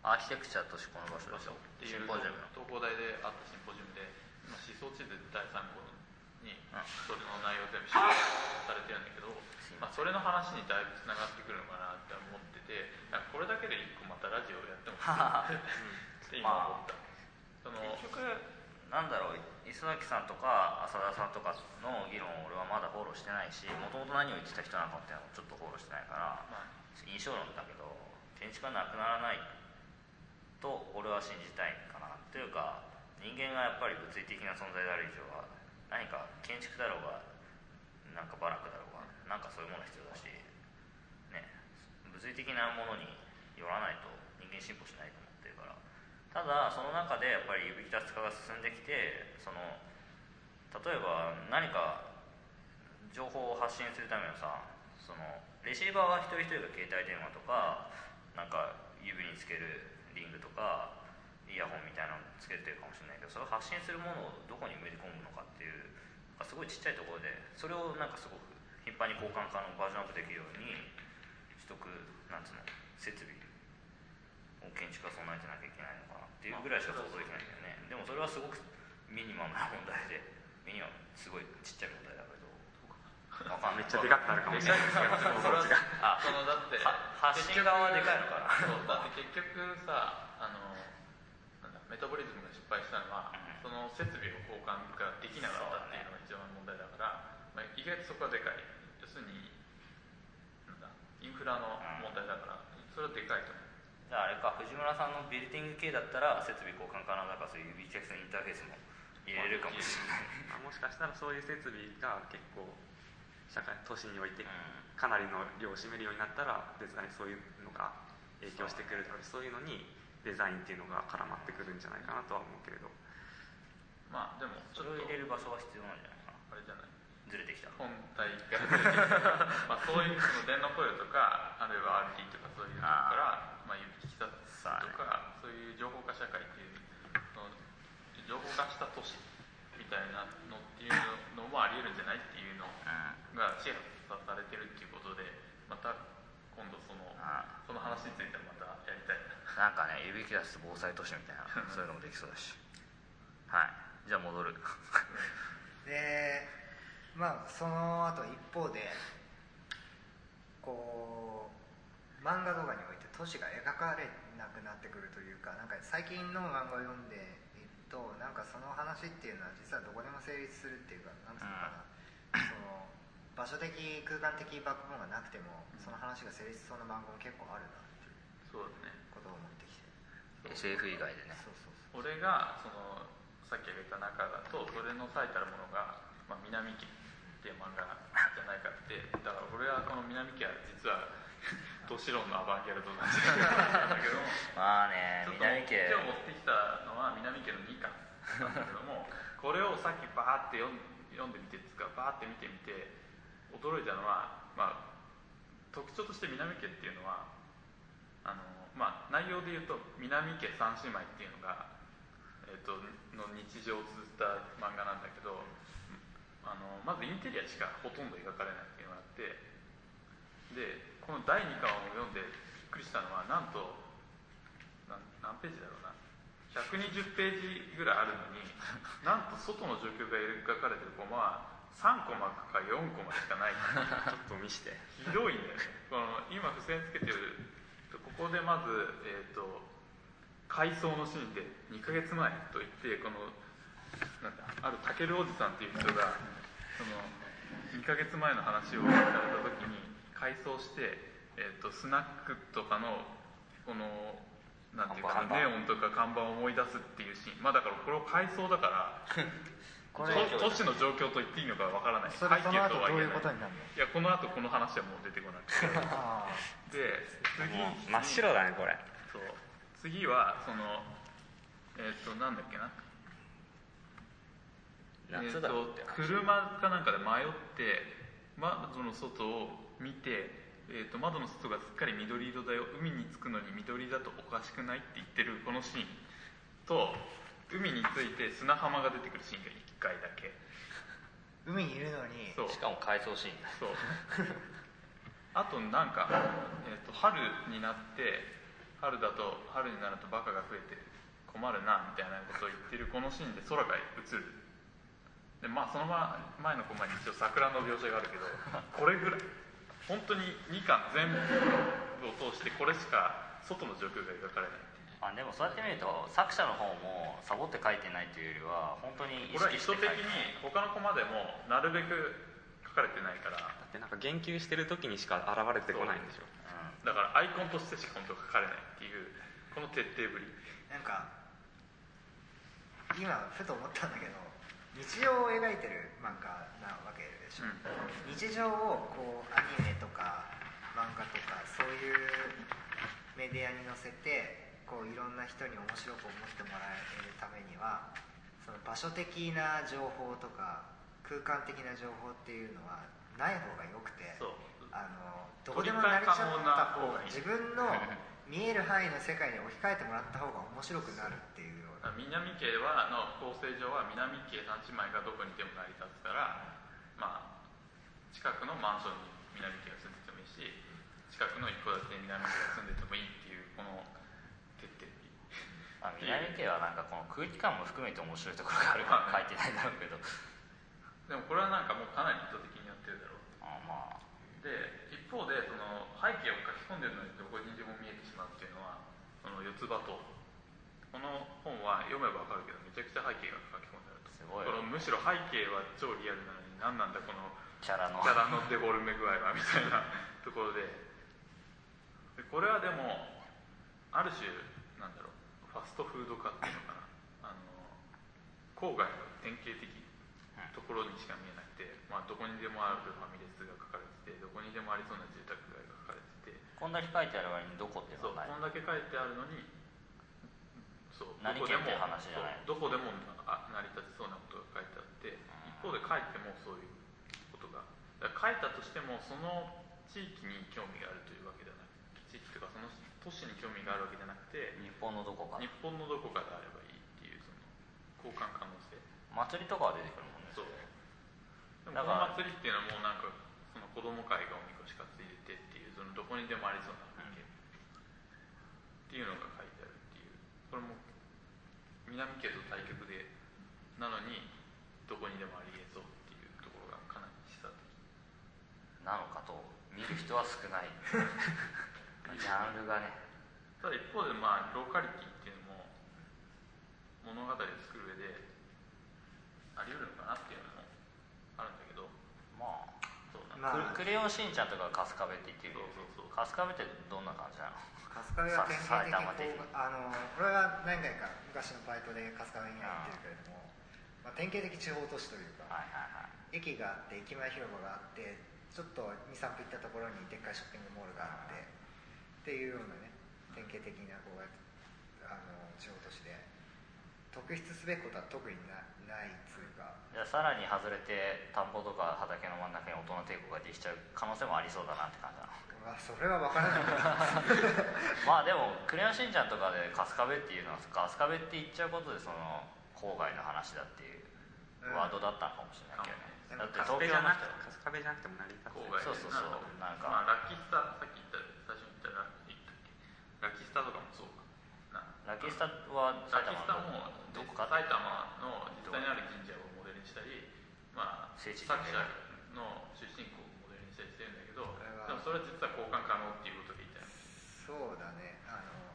アーキテクチャと思考の場所。でしょっていう東工大であったシンポジウムで今思想地図第3号にうん。それの内容全部紹介されてるんだけど、まあ、それの話にだいぶつながってくるのかなって思っててこれだけで一個またラジオやってもいい？って今思った、その結局なんだろう？磯崎さんとか浅田さんとかの議論を俺はまだフォローしてないしもともと何を言ってた人なのかっていうのをちょっとフォローしてないからまあ。印象論だけど建築はなくならないと俺は信じたいかなというか人間がやっぱり物理的な存在である以上は何か建築だろうがなんかバラックだろうがなんかそういうもの必要だしね物理的なものによらないと人間進歩しないと思ってるから。ただその中でやっぱり指揮達化が進んできてその例えば何か情報を発信するためのさそのレシーバーは一人一人が携帯電話とかなんか指につけるリングとかイヤホンみたいなのつけてるかもしれないけどそれを発信するものをどこに埋め込むのかってすごいちっちゃいところでそれをなんかすごく頻繁に交換可能バージョンアップできるように取得なんつうの設備を建築は備えてなきゃいけないのかなっていうぐらいしか想像できないんだよね。でもそれはすごくミニマムな問題でミニマムすごいちっちゃい問題だけどわかんない。めっちゃでかくなるかもしれないですけどそのあそのだっては発信側はでかいのかな。そうだって結局さあのなんだメタボリズムが失敗したのは、うん。その設備を交換ができなかったっていうのが一番問題だからまあ、意外とそこはでかい。要するになんだインフラの問題だから、それはでかいと思う。じゃああれか藤村さんのビルディング系だったら設備交換可能だからそういう指キャスインターフェースも入れれるかもしれない。まあもしかしたらそういう設備が結構社会都市においてうん。かなりの量を占めるようになったらデザインそういうのが影響してくるだろうしそういうのにデザインっていうのが絡まってくるんじゃないかなとは思うけれど。まあでもちそれを入れる場所は必要なんじゃない？かなあれじゃない？ずれてきた本体がずれてきてまあそういうその電脳雇用とかあるいは RT とかそういうとこからまあ指揮たつとかそういう情報化社会っていうその情報化した都市みたいなのっていうのもあり得るんじゃないっていうのうん。がシェアされてるっていうことでまた今度そのあその話についてまたやりたいな。なんかね指キャス防災都市みたいな そういうのもできそうだし。はい。じゃあ戻るでまあその後一方でこう漫画動画において都市が描かれなくなってくるというかなんか最近の漫画を読んでいるとなんかその話っていうのは実はどこでも成立するっていうかなんつうのかな、その場所的空間的バックボーンがなくてもその話が成立しそうな漫画も結構あるなっていうそうだね。ことを思ってきて。SF 以外でね。そうそうそう。俺がそのさっき挙げた中だとそれの最たるものが、まあ、南家っっていう漫画じゃないかってだから俺はこの南家は実は都市論のアバンギャルドなんじゃないかなんだけども まあねちょっと南家今日持ってきたのは南家の2巻なんだけどもこれをさっきバーって読ん読んでみてですかバーって見てみて驚いたのは、まあ、特徴として南家っていうのはあの、まあ、内容で言うと南家三姉妹っていうのが、えー、との日常を綴った漫画なんだけどあのまずインテリアしかほとんど描かれないっていうのがあってでこの第2巻を読んでびっくりしたのはなんと何ページだろうな。120ページぐらいあるのになんと外の状況が描かれてるコマは3コマか4コマしかない。ちょっと見して。ひどいんだよね。この今付箋つけてるここでまず、えー、と回想のシーンで2ヶ月前と言ってこのなんだあるタケルおじさんっていう人がその2ヶ月前の話をされた時に回想して、えー、とスナックとかのこのなんていうかネオンとか看板を思い出すっていうシーン。まあだからこれを回想だから これと都市の状況と言っていいのかわからない。それその後どういうは言えないいやこの後この話はもう出てこなくて。あで次。真っ白だねこれ。そう次はそのえっ、となんだっけな。夏だ。えーと車かなんかで迷って窓の外を見て、えー、と窓の外がすっかり緑色だよ。海に着くのに緑だとおかしくないって言ってるこのシーン。と海に着いて砂浜が出てくるシーンが1回だけ。海にいるのにそう。しかも回想シーン。だそう。あとなんか、えー、と春になって春だと春になるとバカが増えて困るなみたいなことを言ってるこのシーンで空が映る。でまあそのま前のコマに一応桜の描写があるけどこれぐらい本当に2巻全部を通してこれしか外の状況が描かれないあでもそうやって見ると作者の方もサボって書いてないというよりは本当に意これは意識して書いて図的に他のコマでもなるべく書かれてないから。だってなんか言及してる時にしか現れてこないんでしょ。うだからアイコンとしてしか本当書かれないっていうこの徹底ぶり。なんか今ふと思ったんだけど日常を描いてる漫画なわけでしょ、日常をこうアニメとか漫画とかそういうメディアに載せてこういろんな人に面白く思ってもらえるためにはその場所的な情報とか空間的な情報っていうのはない方がよくて。そうあのどこでも成りちゃった方が自分の見える範囲の世界に置き換えてもらった方が面白くなるっていうような。南家はの構成上は南家三姉妹がどこにでも成り立つからまあ近くのマンションに南家が住んでてもいいし近くの一戸建てに南家が住んでてもいいっていうこの徹底あ、南家はなんかこの空気感も含めて面白いところがあるから書いてないだろうけど。でもこれはなんかもうかなり意図的にやってるだろう。あまあで一方でその背景を書き込んでるのにどこにでも見えてしまうっていうのはその四つ葉とこの本は読めばわかるけどめちゃくちゃ背景が書き込んであると。すごい。このむしろ背景は超リアルなのに何なんだこのキャラの。キャラのデフォルメ具合はみたいな ところで。でこれはでもある種なんだろうファストフード化っていうのかな。あの郊外の典型的ところにしか見えなくて、まあ、どこにでもあるファミレスが書かれててどこにでもありそうな住宅街が書かれてて。こんだけ書いてある割にどこってそうこんだけ書いてあるのにそう何どこでもどこでもあ成り立ちそうなことが書いてあって一方で書いてもそういうことが書いたとしてもその地域に興味があるというわけではなく地域とかその都市に興味があるわけじゃなくて日本のどこか。日本のどこかであればいいっていうその交換可能性。祭りとかは出てくるもんね。そう。でもだこの祭りっていうのはもうなんかその子供会がおみこし担いでてっていうそのどこにでもありそうな風景っていうのが書いてあるっていうこれも南家と対極でなのにどこにでもありえそうっていうところがかなり示唆的。なのかと見る人は少ない。ジャンルがねただ一方でまあローカリティっていうのも物語を作る上であり得るのかなっていうのもあるんだけどまあそうなんかまあ。クレヨンしんちゃんとか春日部って言ってるそうそうそう。春日部ってどんな感じなの？春日部は典型的あの俺は何回か昔のバイトで春日部には行ってるけれども、まあ、典型的地方都市というかはいはいはい。駅があって駅前広場があってちょっと23分行ったところにでっかいショッピングモールがあってっていうようなね典型的なこうあの地方都市で特筆すべきことは特になないっつうか。じゃあさらに外れて田んぼとか畑の真ん中に大人帝国ができちゃう可能性もありそうだなって感じだな。うわそれは分からない。まあでも「クレヨンしんちゃん」とかで春日部っていうのは春日部って言っちゃうことでその郊外の話だっていうワードだったのかもしれないけどね、うんだって東京の人じゃなくて春日部じゃなくても成り立つ。郊外でそうそうそうなんか。まあ、ラッキースターさっき言った最初に言ったラ言ったっけ？ラッキースターとかもそうラッキースタはラ埼ッキースタ玉ものどこか？埼玉の実際にある神社をモデルにしたり、まあ、聖地作者の出身校をモデルにしたりしてるんだけどでもそれは実は交換可能っていうことで言ったそうだね。あの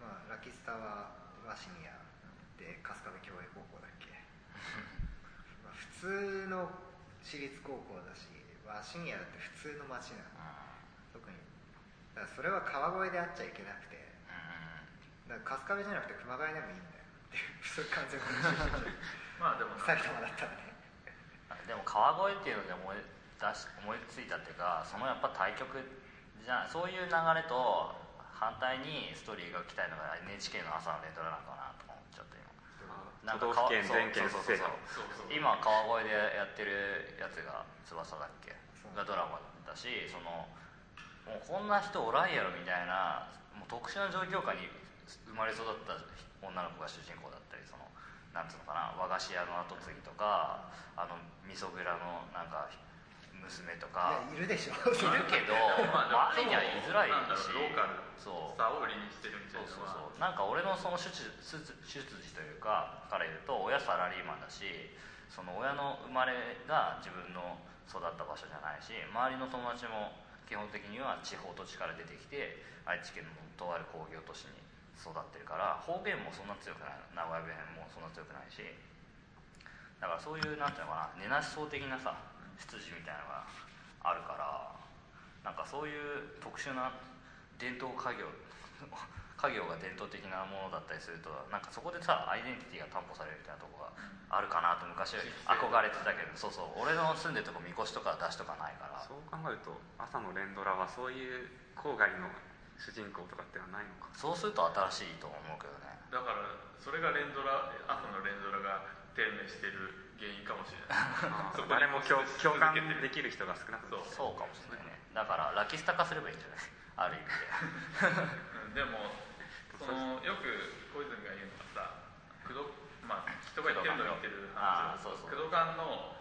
まあラキスタは鷲宮で春日部共栄高校だっけ？まあ普通の私立高校だし鷲宮だって普通の町なの。特に。だからそれは川越であっちゃいけなくてだから春日部じゃなくて熊谷でもいいんだよっていう それ完全にまあでも埼玉だったらね。でも川越っていうので思い出し思いついたっていうかそのやっぱ対局じゃそういう流れと反対にストーリーが来たいのが NHK の朝のレトロなのかなとか思っちゃって今。なんか都道府県全県そうそうそうそう。そう今川越でやってるやつが翼だっけ？がドラマだしそのもうこんな人おらんやろみたいなもう特殊な状況下に生まれ育った女の子が主人公だったりそのなんつうのかな和菓子屋の後継ぎとかあの味噌蔵のなんか娘とかいるでしょ。いるけど まあ周りには言いづらいしうローカルそう。スターを売りにしてるみたそいうなのは。そうそうなんか俺のその出自出出自というかから言うと親サラリーマンだしその親の生まれが自分の育った場所じゃないし周りの友達も基本的には地方土地から出てきて愛知県のとある工業都市に育ってるから方言もそんな強くない名古屋弁もそんな強くないしだからそういうなんていうのかな根なし層的なさ出自みたいなのがあるからなんかそういう特殊な伝統家業 家業が伝統的なものだったりするとなんかそこでさアイデンティティが担保されるみたいなとこがあるかなと昔憧れてたけどそうそう俺の住んでるとこみこしとか出しとかないから。そう考えると朝の連ドラはそういう郊外の主人公とかってのはないのか。そうすると新しいと思うけどね。だからそれが連ドラ朝の連ドラが低迷してる原因かもしれない。そ誰も共し共感できる人が少なくなるそうそうかもしれないね。だからラキスタ化すればいいんじゃない？ある意味で。うんでもそのよく小泉が言うのがさ工藤まあ人が言ってるの言ってる話そうそう。工藤館の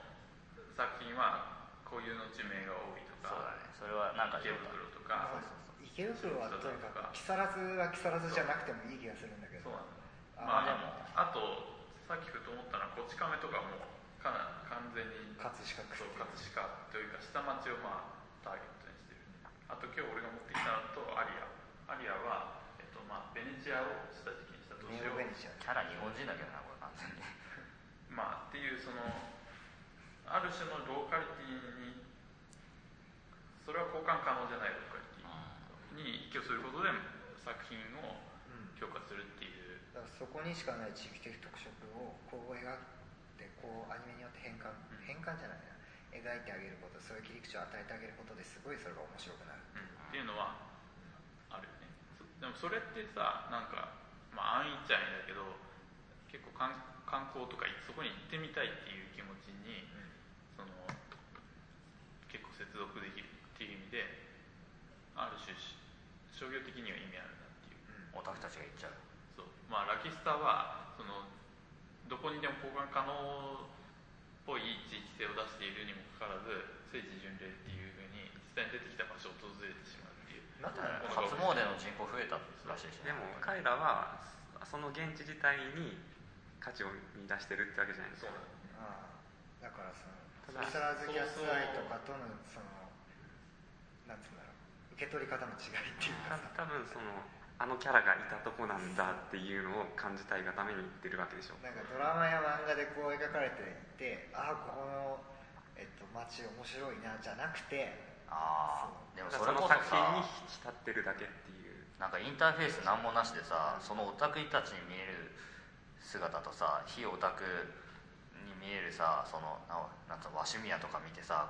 作品はこういうの地名が多いとかそうだね。それはなんか池袋とかそうそうそう池袋はとにかく木更津は木更津じゃなくてもいい気がするんだけど。そうなんだ。あまあでも。あとさっきふと思ったのはこち亀とかもかな完全に葛飾区そう葛飾というか下町をまあターゲットにしてる。あと今日俺が持ってきたのとアリア。アリアは、えっとまあ、ベネチアを下敷きにした都ネ市をオベネチア。キャラ日本人だけどなこれ完全に。まあっていうそのある種のローカリティにそれは交換可能じゃないに依拠することで作品をうん強化するっていう。だからそこにしかない地域的特色をこう描いてこうアニメによって変換うん。変換じゃないな。描いてあげることそういう切り口を与えてあげることですごいそれが面白くなるう。ん。っていうのはあるよね。そでもそれってさなんかまあ安易っちゃいいんだけど結構観観光とかそこに行ってみたいっていう気持ちにその結構接続できるっていう意味である種し商業的には意味あるなっていう。オタクたちが言っちゃう。そう。まあラキスタはそのどこにでも交換可能っぽい地域性を出しているにもかかわらず聖地巡礼っていうふうに実際に出てきた場所を訪れてしまうっていう。だってこの初詣の人口増えたらしいしね。でも彼らはその現地自体に価値を見出してるってわけじゃないですか。だああ。だからそのただ木更津キャスアイとかとのそのなんつうんだろう受け取り方の違いっていうか。多分そのあのキャラがいたとこなんだっていうのを感じたいがために言ってるわけでしょ。なんかドラマや漫画でこう描かれていてああここの、えっと、街面白いなじゃなくてああでもそそれこその作品にさ浸ってるだけっていう。なんかインターフェース何もなしでさそのオタクたちに見える姿とさ非オタクに見見えるさそのななんつうの鷲宮とか見てさ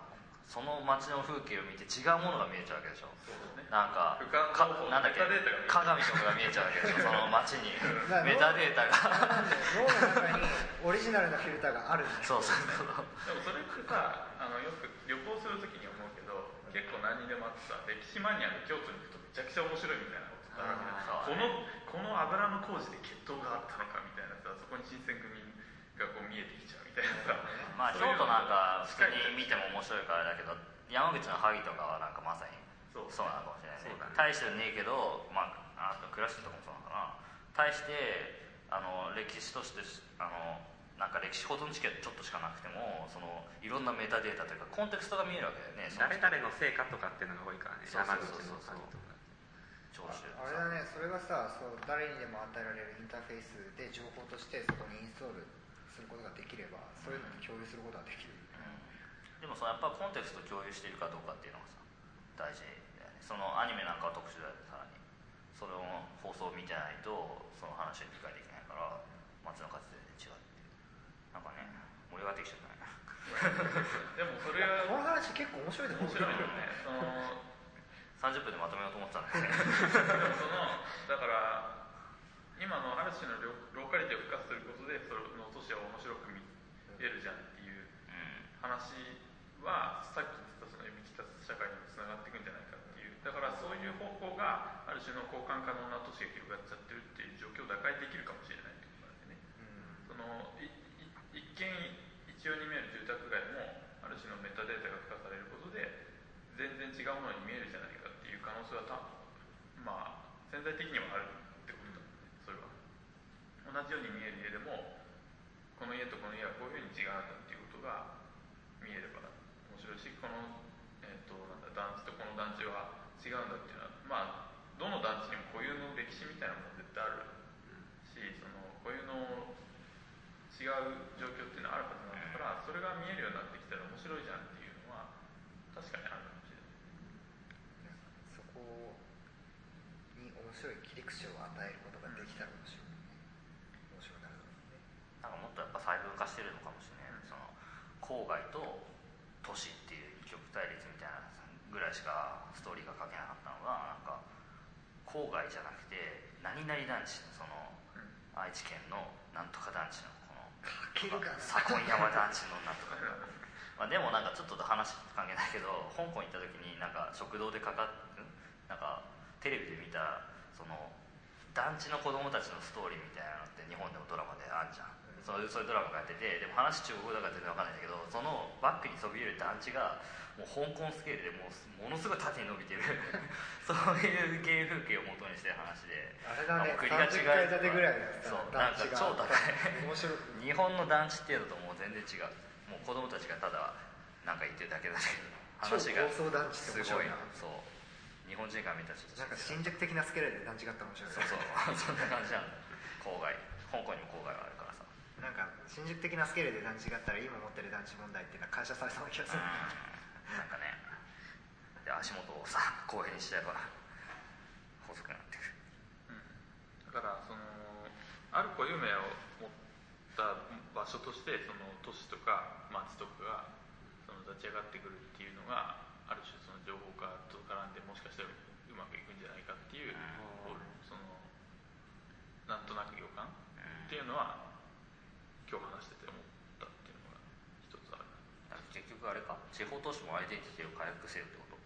その街の風景を見て違うものが見えちゃうわけでしょ。そうですね。なんかかのなんだっけメタデータが見える鏡とかが見えちゃうわけでしょ。その街にまあメタデータが。脳の中にオリジナルなフィルターがあるんですそうそうそうでもそれってさあのよく旅行するときに思うけど結構何にでもあってさ歴史マニアで京都に行くとめちゃくちゃ面白いみたいなことあるわけこのこの油の工事で決闘があったのかみたいなさそこに新選組がこう見えてきちゃう。みたいなさまあ京都なんか普通に見ても面白いからだけど山口の萩とかはなんかまさにそう。なのかもしれないね。ね。大してねえけどまああと倉敷とかもそうなのかな。対してあの歴史としてあのなんか歴史保存知見ちょっとしかなくてもそのいろんなメタデータというかコンテクストが見えるわけだよね。誰々の成果とかっていうのが多いからね。山口の萩とか。あれだねそれがさそう誰にでも与えられるインターフェースで情報としてそこにインストールすることができればそういうのに共有することができる。うん。でもそのやっぱコンテクストを共有しているかどうかっていうのがさ大事だよね。そのアニメなんかは特殊だよねさらに。それを放送を見てないとその話を理解できないから街の数全然違うっていう。なんかね盛り上がってきちゃったね。でもそれはこの話結構面白いと思う面白いよね。その30分でまとめようと思ってたんだよね。だから今のある種のロローカリティを付加することでその都市は面白く見えるじゃんっていう話はさっき言ってたそのエビキタス社会にもつながっていくんじゃないかっていう。だからそういう方向がある種の交換可能な都市が広がっちゃってるっていう状況を打開できるかもしれないってことなんでね。そのいい一見一様に見える住宅街もある種のメタデータが付加されることで全然違うものに見えるじゃないかっていう可能性はたまあ潜在的にはあるってことだねそれは同じように見える家でもこの家とこの家はこういうふうに違うんだっていうことが見えれば面白いしこの、えー、となんだ団地とこの団地は違うんだっていうのはまあどの団地にも固有の歴史みたいなもの絶対あるしその固有の違う状況っていうのはあるはずなんだからそれが見えるようになってきたら面白いじゃんっていうのは確かにあるかもしれないそこに面白い切り口を与えることができたら面白いね面白くなるだろうねなんかもっとやっぱ細分化してるのかもしれないその郊外と都市っていう二極対立みたいなぐらいしかストーリーが書けなかったのがなんか郊外じゃなくて何々団地その愛知県のなんとか団地のこの左近山団地のなんとかまあでもなんかちょっと話関係ないけど香港行った時になんか食堂でかかなんかテレビで見たその団地の子供たちのストーリーみたいなのって日本でもドラマであるじゃん、そういうそういうドラマがやっててでも話中国語だから全然わかんないんだけどそのバックにそびえる団地がもう香港スケールでもうものすごい縦に伸びてる。そういう原風景を元にしてる話で。あれだね国が違30階建てぐらいそうなんか超高い。面白い。日本の団地っていうのともう全然違う。もう子供たちがただなんか言ってるだけだけど。超話がすごいそう。日本人から見たらちょっとなんか新宿的なスケールで団地があったら面白いそうそう。そんな感じなんだ郊外。香港にも郊外があるから。さなんか新宿的なスケールで団地があったら今持ってる団地問題っていうのは解消されそうな気がする、うん。なんかねで足元をさ公園にしちゃえば細くなってくる。だからそのある固有名を持った場所としてその都市とか町とかがその立ち上がってくるっていうのがある種その情報化と絡んでもしかしたらうまくいくんじゃないかっていう、そのなんとなく予感っていうのは今日話してて思ったっていうのが一つあるだから結局あれか地方都市もアイデンティティを回復せよってこと？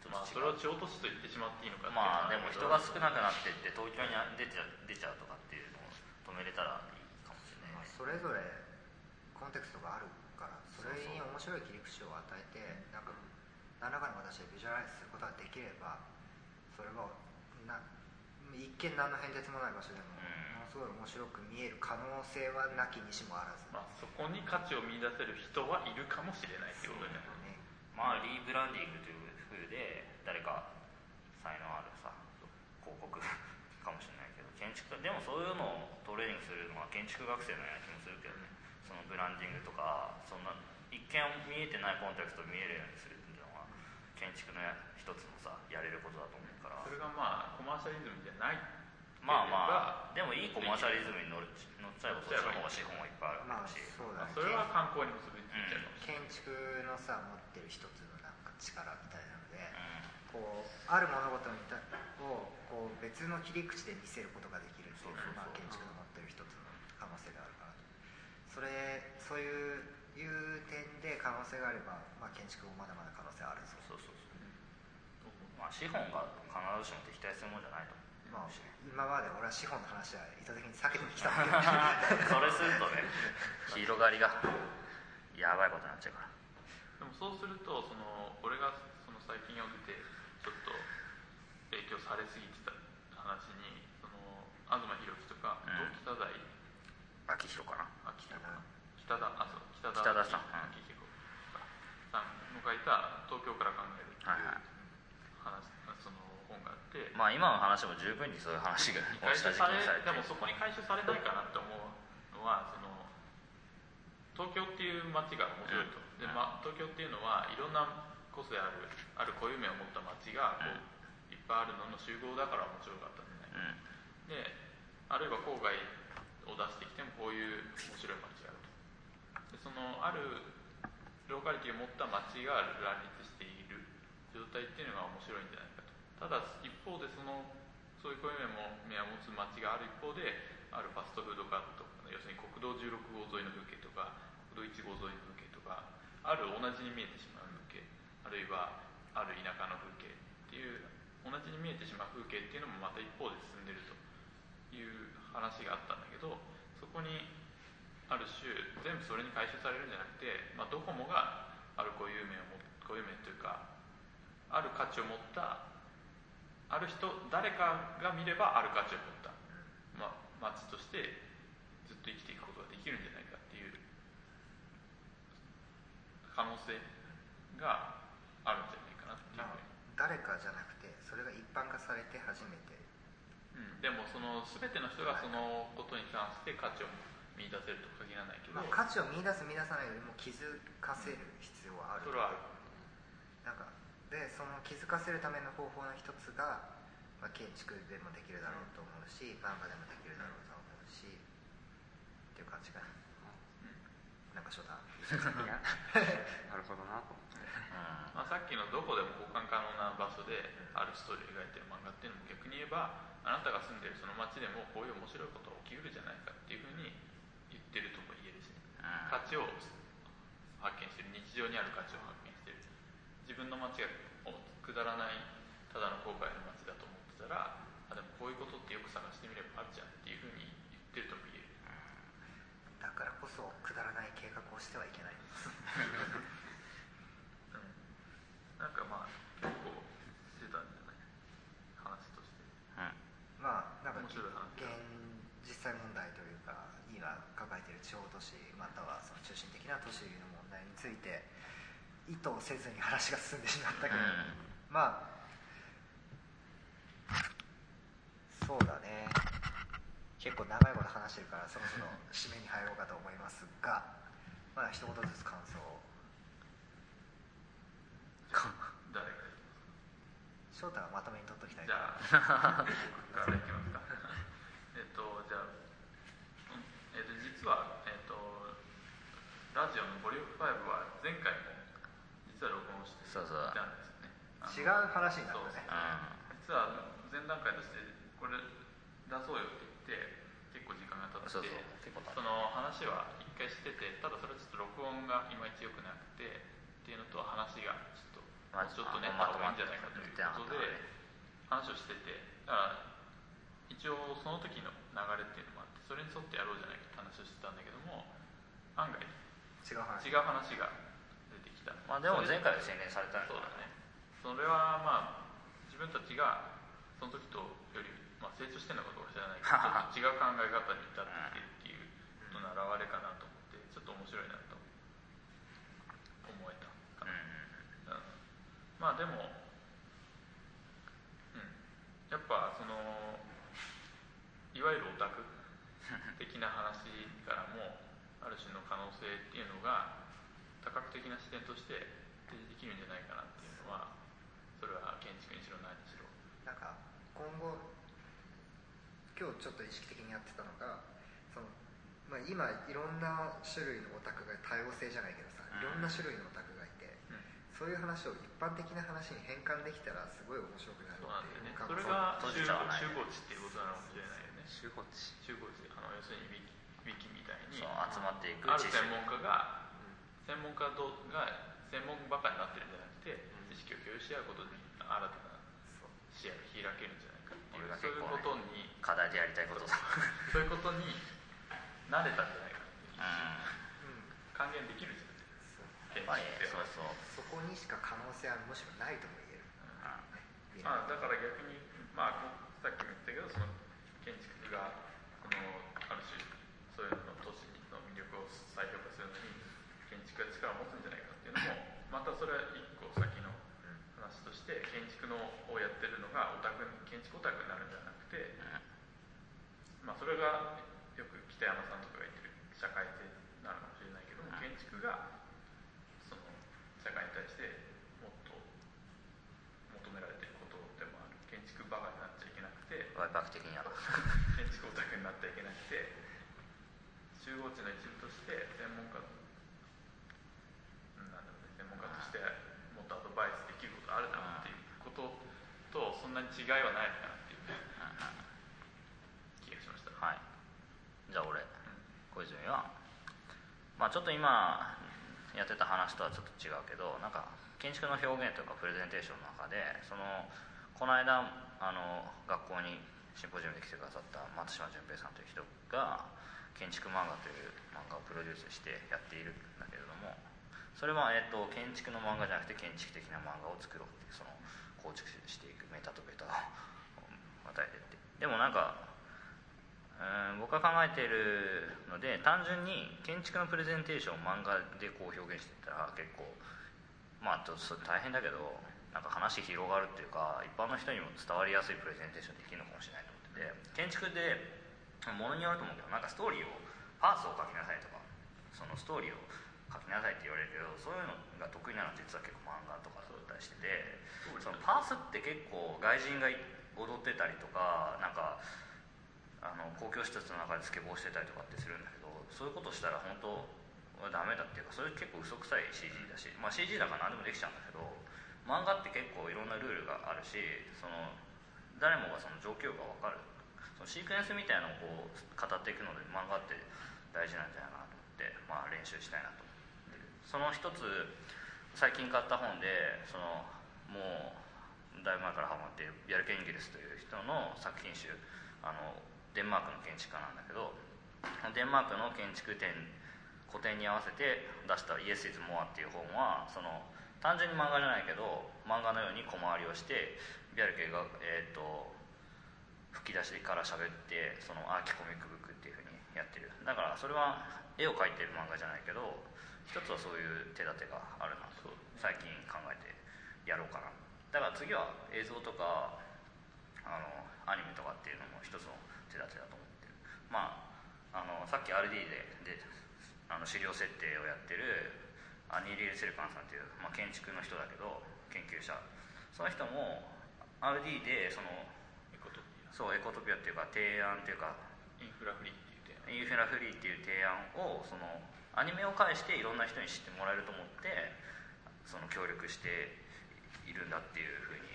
ちょまあっと違それを地方都市と言ってしまっていいのかまあでも人が少なくなっていって東京に出ちゃ出ちゃうとかっていうのを止めれたらいいかもしれまあない。ねそれぞれコンテクストがあるからそれに面白い切り口を与えてなんか何らかの形でビジュアライズすることができればそれはな一見何の変哲もない場所でもうん。ものすごい面白く見える可能性はなきにしもあらず、まあ、そこに価値を見出せる人はいるかもしれないってことだよね。ねまあリブランディングという風で誰か才能あるさ広告かもしれないけど建築でもそういうのをトレーニングするのは建築学生のような気もするけどね。そのブランディングとかそんな一見見えてないコンテクストを見えるようにするっていうのは建築のや一つのさやれることだと思うから。それがまあコマーシャリズムじゃないまあまあでもいいコマーシャリズムに乗る乗っちゃえばそっちの方が資本はいっぱいあまあるし、そうだね。まあそれは観光に結びついちゃうかもしれない建築のさ持ってる一つのなんか力みたいなので、うこうある物事にたをこう別の切り口で見せることができるっていうのが、まあ、建築の持ってる一つの可能性があるから。それそういういう点で可能性があれば、まあ、建築もまだまだ可能性あるぞ。ん、そうそうそう。まあ資本が必ずしも敵対するもんじゃないとまあ今まで俺は資本の話は意図的に避けてきたんだけどそれするとね。広がりがやばいことになっちゃうからでもそうするとその俺がその最近読んでてちょっと影響されすぎてた話にその東博樹とか、うん北大秋広かな？秋広かな？北田あそう北田北田さんうん。秋広さんの書いた「東京から考える」っていう。はいはいてまあ今の話も十分にそういう話が 回収されでもそこに回収されないかなって思うのはその東京っていう街が面白いと、でまあ、東京っていうのはいろんな個性あるある固有名を持った街がこう、いっぱいあるのの集合だから面白かったんじゃないか。うん。であるいは郊外を出してきてもこういう面白い街があると。でそのあるローカリティを持った街が乱立している状態っていうのが面白いんじゃないただ一方でそのそういう固有名も名を持つ街がある一方であるファストフードカートとか要するに国道16号沿いの風景とか国道1号沿いの風景とかある同じに見えてしまう風景あるいはある田舎の風景っていう同じに見えてしまう風景っていうのもまた一方で進んでるという話があったんだけどそこにある種全部それに回収されるんじゃなくて、まあ、ドコモがある固有名を固有名というかある価値を持ったある人誰かが見ればある価値を持った、まあ、街としてずっと生きていくことができるんじゃないかっていう。可能性があるんじゃないかなっていう。誰かじゃなくてそれが一般化されて初めて。うん、でもその全ての人がそのことに関して価値を見出せるとは限らないけど、まあ、価値を見出す見出さないよりも気づかせる必要はある。それはある。なんかでその気づかせるための方法の一つが、まあ、建築でもできるだろうと思うし漫画でもできるだろうと思うしっていう感じかな。なんか翔太。なるほどなと思って。まあ、さっきのどこでも交換可能な場所であるストーリーを描いてる漫画っていうのも逆に言えばあなたが住んでるその街でもこういう面白いことが起きうるじゃないかっていうふうに言ってるとも言えるし、うん。価値を発見してる。日常にある価値を発見してる自分の街がくだらないただの後悔の街だと思ってたらあでもこういうことってよく探してみればあるじゃんっていうふうに言ってるとも言える。だからこそくだらない計画をしてはいけない。うん。なんかまあ結構してたんじゃない？話として。まあなんか面白い話。現実際問題というか今抱えている地方都市またはその中心的な都市の意図せずに話が進んでしまったけど、まあそうだね。結構長いこと話してるからそろそろ締めに入ろうかと思いますが。まだ一言ずつ感想を。誰が？翔太がまとめに取っときたい。じゃあ僕からいきますか？えっとじゃあ、うん。えっと、実は、えっと、ラジオのボリューム5は前回も実は録音していそうそうたんですよね。違う話になったね。実は前段階としてこれ出そうよって言って結構時間が経ってそうそう結構経ったその話は一回しててただそれちょっと録音がいまいち良くなくてっていうのと話がちょっとまあちょっとねまとまんじゃないかということで話をしててだから一応その時の流れっていうのもあってそれに沿ってやろうじゃないかって話をしてたんだけども案外違う話。違う話がきたまあでも前回は洗練されたんそうだね。それはまあ自分たちがその時とより、まあ、成長してるのかどうか知らないけどちょっと違う考え方に至ってきてるっていうことの表れかなと思ってちょっと面白いなと思えたかな、うん。まあでも、うん、やっぱそのいわゆるオタク的な話からもある種の可能性っていうのが多角的な視点として提示できるんじゃないかなっていうのはそれは建築にしろ何にしろなんか今後今日ちょっと意識的にやってたのがその、まあ、今いろんな種類のオタクが多様性じゃないけどさいろんな種類のオタクがいてうんそういう話を一般的な話に変換できたらすごい面白くなるっていうだよねそれが集じちゃわない集合値っていうことなのかもしれないよね集合値集合値あの要するにウィキウィキみたいにそう集まっていくある専門家が専門家とが専門ばかりになってるんじゃなくてうん。知識を共有し合うことで新たな視野が開けるんじゃないかっていうそういうことに課題でやりたいことだ そういうことに慣れたんじゃないかっていううん。うん。還元できるじゃない建築ってそうそうそこにしか可能性はむしろないとも言える、うん。あ、だから逆に、まあ、こさっきも言ったけどその建築がこのある種そういうの都市の魅力を再評築が力を持つんじゃないかっていうのもまたそれは一個先の話として建築のをやってるのがオタク建築オタクになるんじゃなくて、まあ、それがよく北山さんとかが言ってる社会性なのかもしれないけども建築がその社会に対してもっと求められていることでもある。建築バカになっちゃいけなくてワイパーク的には 建築オタクになってはいけなくて集合値の一部として専門家うんなんだろうね専門家としてもっとアドバイスできることあるだろうっていうこととそんなに違いはないかなっていう気がしました。はいじゃあ俺小泉は？まあちょっと今やってた話とはちょっと違うけどなんか建築の表現とかプレゼンテーションの中でそのこの間あの学校にシンポジウムで来てくださった松島純平さんという人が建築漫画という漫画をプロデュースしてやっているんだけれどもそれは、えっと、建築の漫画じゃなくて建築的な漫画を作ろうっていうその構築していくメタとベタを与えてって。でもなんかうん僕が考えているので単純に建築のプレゼンテーションを漫画でこう表現していったら結構まあちょっと大変だけどなんか話広がるっていうか一般の人にも伝わりやすいプレゼンテーションできるのかもしれないと思ってて建築でものによると思うけどなんかストーリーをパースを書きなさいとかそのストーリーを書きなさいって言われるけどそういうのが得意なのは実は結構漫画とかったりしててそのパースって結構外人が踊ってたりとかなんかあの公共施設の中でスケボーしてたりとかってするんだけどそういうことしたら本当はダメだっていうかそれ結構嘘くさい CG だし、まあ、CG だから何でもできちゃうんだけど漫画って結構いろんなルールがあるしその誰もがその状況が分かる。そのシークエンスみたいなのをこう語っていくので漫画って大事なんじゃないかなと思って、まあ、練習したいなと思ってる。その一つ最近買った本でそのもうだいぶ前からハマっているビアルケ・インギリスという人の作品集あのデンマークの建築家なんだけどデンマークの建築展古典に合わせて出した「イエス・イズ・モア」っていう本はその単純に漫画じゃないけど漫画のように小回りをしてビアルケが、えー、と吹き出しから喋ってそのアーキコミックブックっていうふうにやってる。だからそれは絵を描いてる漫画じゃないけど一つはそういう手立てがあるなと最近考えてやろうかな。だから次は映像とかあのアニメとかっていうのも一つの手立てだと思ってる。まああのさっき RD でであの資料設定をやってるアニーリール・セルカンさんっていう、まあ、建築の人だけど研究者。その人も RD でそのエコトピそうエコトピアっていうか提案っていうかアインフラフリーっていう点インフラフリーっていう提案をそのアニメを介していろんな人に知ってもらえると思ってその協力しているんだっていうふうに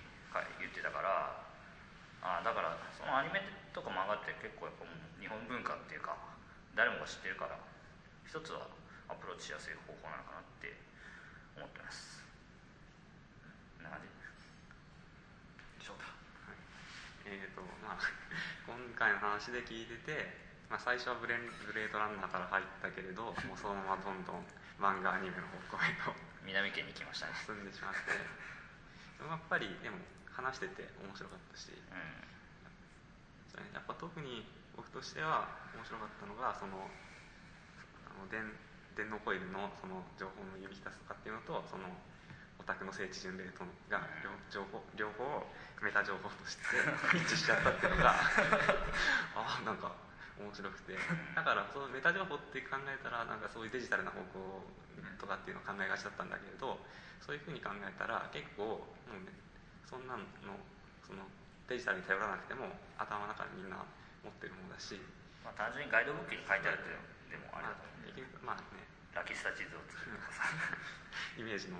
言ってたからあだからそのアニメとか漫画って結構やっぱ日本文化っていうか誰もが知ってるから一つはアプローチしやすい方法なのかなって思ってます。こんな感じ。翔太。えーとまあ、今回の話で聞いてて、まあ、最初はブレンブレードランナーから入ったけれど もうそのままどんどん漫画アニメの方向へと南県に来ましたね。進んでしまって。でもやっぱりでも話してて面白かったし。うそれやっぱ特に僕としては面白かったのがそのあの電電脳コイルのその情報の呼び出すとかっていうのとそのオタクの聖地巡礼とが両情報両方メタ情報として一致しちゃったっていうのが あなんか面白くて。だからそのメタ情報って考えたらなんかそういうデジタルな方向とかっていうのを考えがちだったんだけれどそういうふうに考えたら結構もう、ね、そんなんのそのデジタルに頼らなくても頭の中でみんな持ってるものだし、まあ、単純にガイドブックに書いてあるっていうのでもあれまあだと思まあね。ラキスタ地図を作るとかさ。イメージの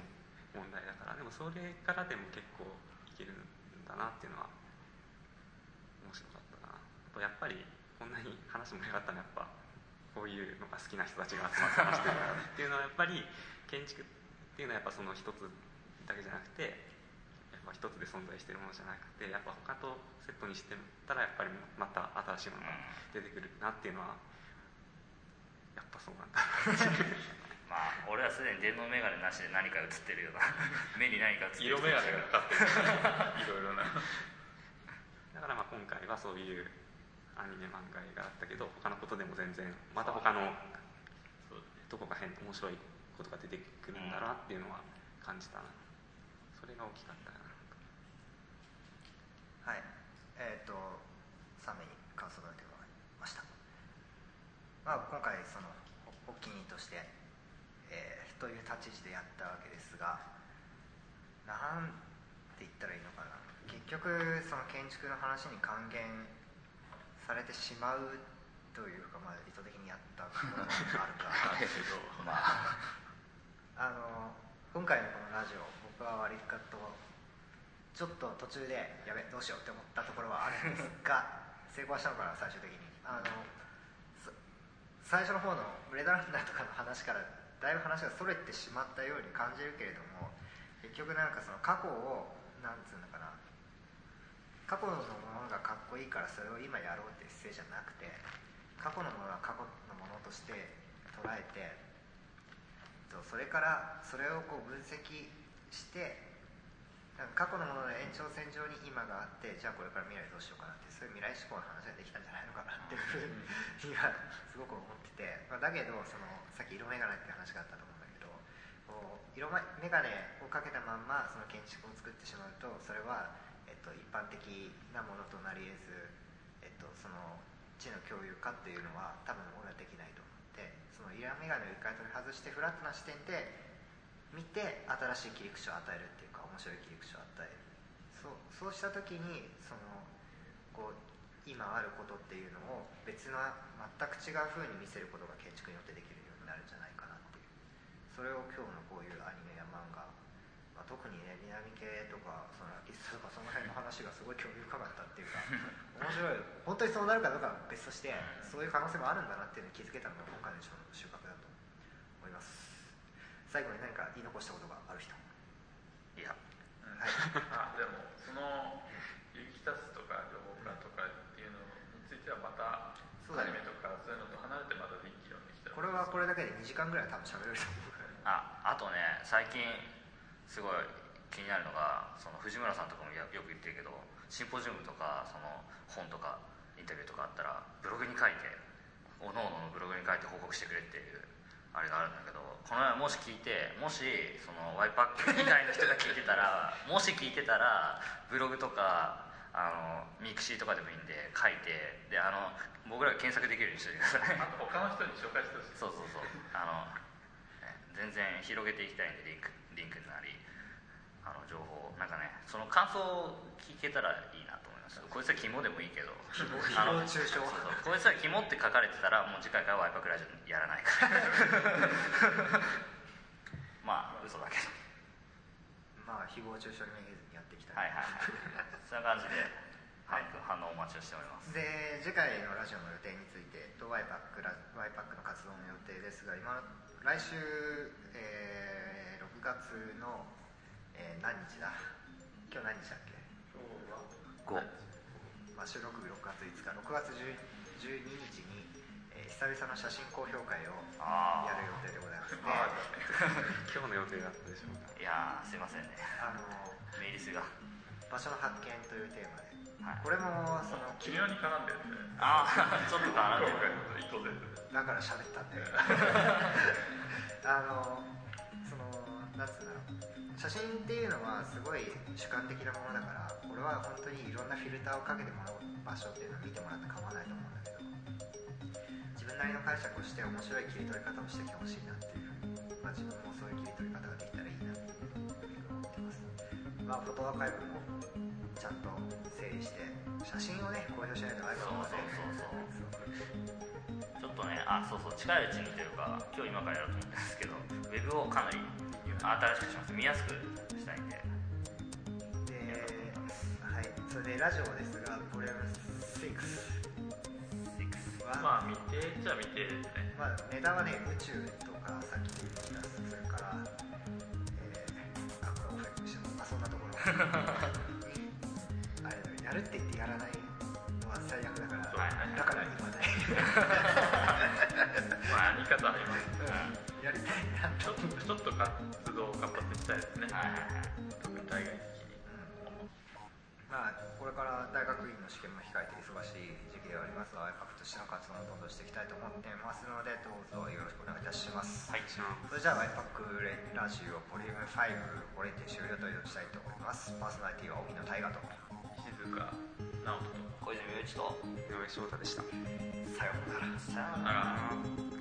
問題だから。でもそれからでも結構いけるんだなっていうのは面白かったな。やっぱりこんなに話盛り上がったのはやっぱこういうのが好きな人たちが集まって話して っていうのはやっぱり建築っていうのはやっぱその一つだけじゃなくてやっぱ一つで存在してるものじゃなくてやっぱ他とセットにしてたらやっぱりまた新しいものが出てくるなっていうのはやっぱそうなんだ。まあ俺はすでに電脳メガネなしで何か映ってるような。目に何か映ってる。色眼鏡がかかってる。いろいろな。だからまあ今回はそういうアニメ漫画映画だったけど他のことでも全然また他のそうどこか変面白いことが出てくるんだなっていうのは感じたな。それが大きかったかな。はい。えっ、と3名に感想が出てもらいました。まあ今回そのおお気に入りとして、えーという立ち位置でやったわけですがなんて言ったらいいのかな。結局その建築の話に還元されてしまうというか、まあ、意図的にやったものがあるかだけどまああの今回のこのラジオ僕は割かとちょっと途中でやべどうしようって思ったところはあるんですが 成功はしたのかな最終的に。あのそ最初の方のブレードランナーとかの話からだいぶ話がそれてしまったように感じるけれども結局なんかその過去をなんつうのかな過去のものがかっこいいからそれを今やろうっていう姿勢じゃなくて過去のものは過去のものとして捉えてそれからそれをこう分析して過去のものの延長線上に今があってじゃあこれから未来どうしようかなってそういう未来志向の話ができたんじゃないのかなっていうふうにはすごく思ってて、まあ、だけどそのさっき色眼鏡って話があったと思うんだけどこう色眼鏡をかけたまんまその建築を作ってしまうとそれは、えっと、一般的なものとなり得ず、えっと、その知の共有化っていうのは多分俺はできないと思ってその色眼鏡を一回取り外してフラットな視点で見て新しい切り口を与えるっていうか面白い切り口を与える。そうそうした時にそのこう今あることっていうのを別な全く違う風に見せることが建築によってできるようになるんじゃないかなっていう。それを今日のこういうアニメや漫画、まあ、特にね南系とかそのラキスとかその辺の話がすごい興味深かったっていうか 面白い。本当にそうなるかどうかは別としてそういう可能性もあるんだなっていうのに気づけたのが今回の一番の収穫だと思います。最後に何か言い残したことがある人。いや。はい。あでもそのユキタスとか情報化とかっていうのについてはまたそうだね。アニメとかそういうのと離れてまたできるようにできたらこれはこれだけで2時間ぐらい多分喋れると思うから。ああとね最近すごい気になるのがその藤村さんとかもやよく言ってるけどシンポジウムとかその本とかインタビューとかあったらブログに書いておのおののブログに書いて報告してくれっていうあれがあるんだけどこの前もし聞いてもしそのワイパック以外の人が聞いてたら もし聞いてたらブログとかあのミクシーとかでもいいんで書いてであの僕らが検索できるようにしてください他の人に紹介してほしい。そうそうそう。あの、ね全然広げていきたいんでリンクリンクなりあの情報なんかねその感想を聞けたらいいなと思います。こいつはキモでもいいけど誹謗あの誹謗中傷こいつは肝って書かれてたらもう次回からワイパークラジオやらないから。まあ嘘だけど。まあ誹謗中傷にめげずにやっていきた。い、はいはいはい。そんな感じで、はい、反応お待ちをしております。で次回のラジオの予定についてとワイパックラワイパックの活動の予定ですが今来週、えー6月の、えー何日だ？今日何日だっけ、5まあ、収録日6月5日。6月10 12日に、えー久々の写真公表会をあやる予定でございますねあ 今日の予定だったでしょうか。あいやーすいませんね。あのメイリスが。場所の発見というテーマで、はい。これもその微妙に絡んでるんで。ああちょっと絡んで今るだから喋ったんで。あのなんつうんだろう写真っていうのはすごい主観的なものだからこれは本当にいろんなフィルターをかけてもらう場所っていうのを見てもらって構わないと思うんだけど自分なりの解釈をして面白い切り取り方をしてきてほしいなっていうふうに、まあ、自分もそういう切り取り方ができたらいいなっていうふうに思ってます。まあフォトアーカイブもちゃんと整理して写真をね公表しないと iPhone はねちょっとねあそうそう近いうちにというか今日今からやろうと思ってるんですけどウェブをかなり新しくします見やすくしたいんで。ではい。それでラジオですがボリューム6は、まあ未定っちゃ未定ですね。まあ、ネタはね宇宙とかさっき言ったそれからえー、あこれオフェクしてもまあそんなところ。あれやるって言ってやらないのは最悪だから、はいはいだから今ね。まあやり方ありますうんやりたいなちょっとちょっと活動を活発にしたいですね、はいはいはい。特に大学時期にまあこれから大学院の試験も控えて忙しい時期ではありますが iPAC としての活動をどんどんしていきたいと思っていますのでどうぞよろしくお願いいたします、はいそれじゃあ iPAC ラジオボリューム5これにて終了としたいと思います。パーソナリティは荻野大河と。静か直人と小泉雄一と。井上翔太でした。さようなら。さようならなら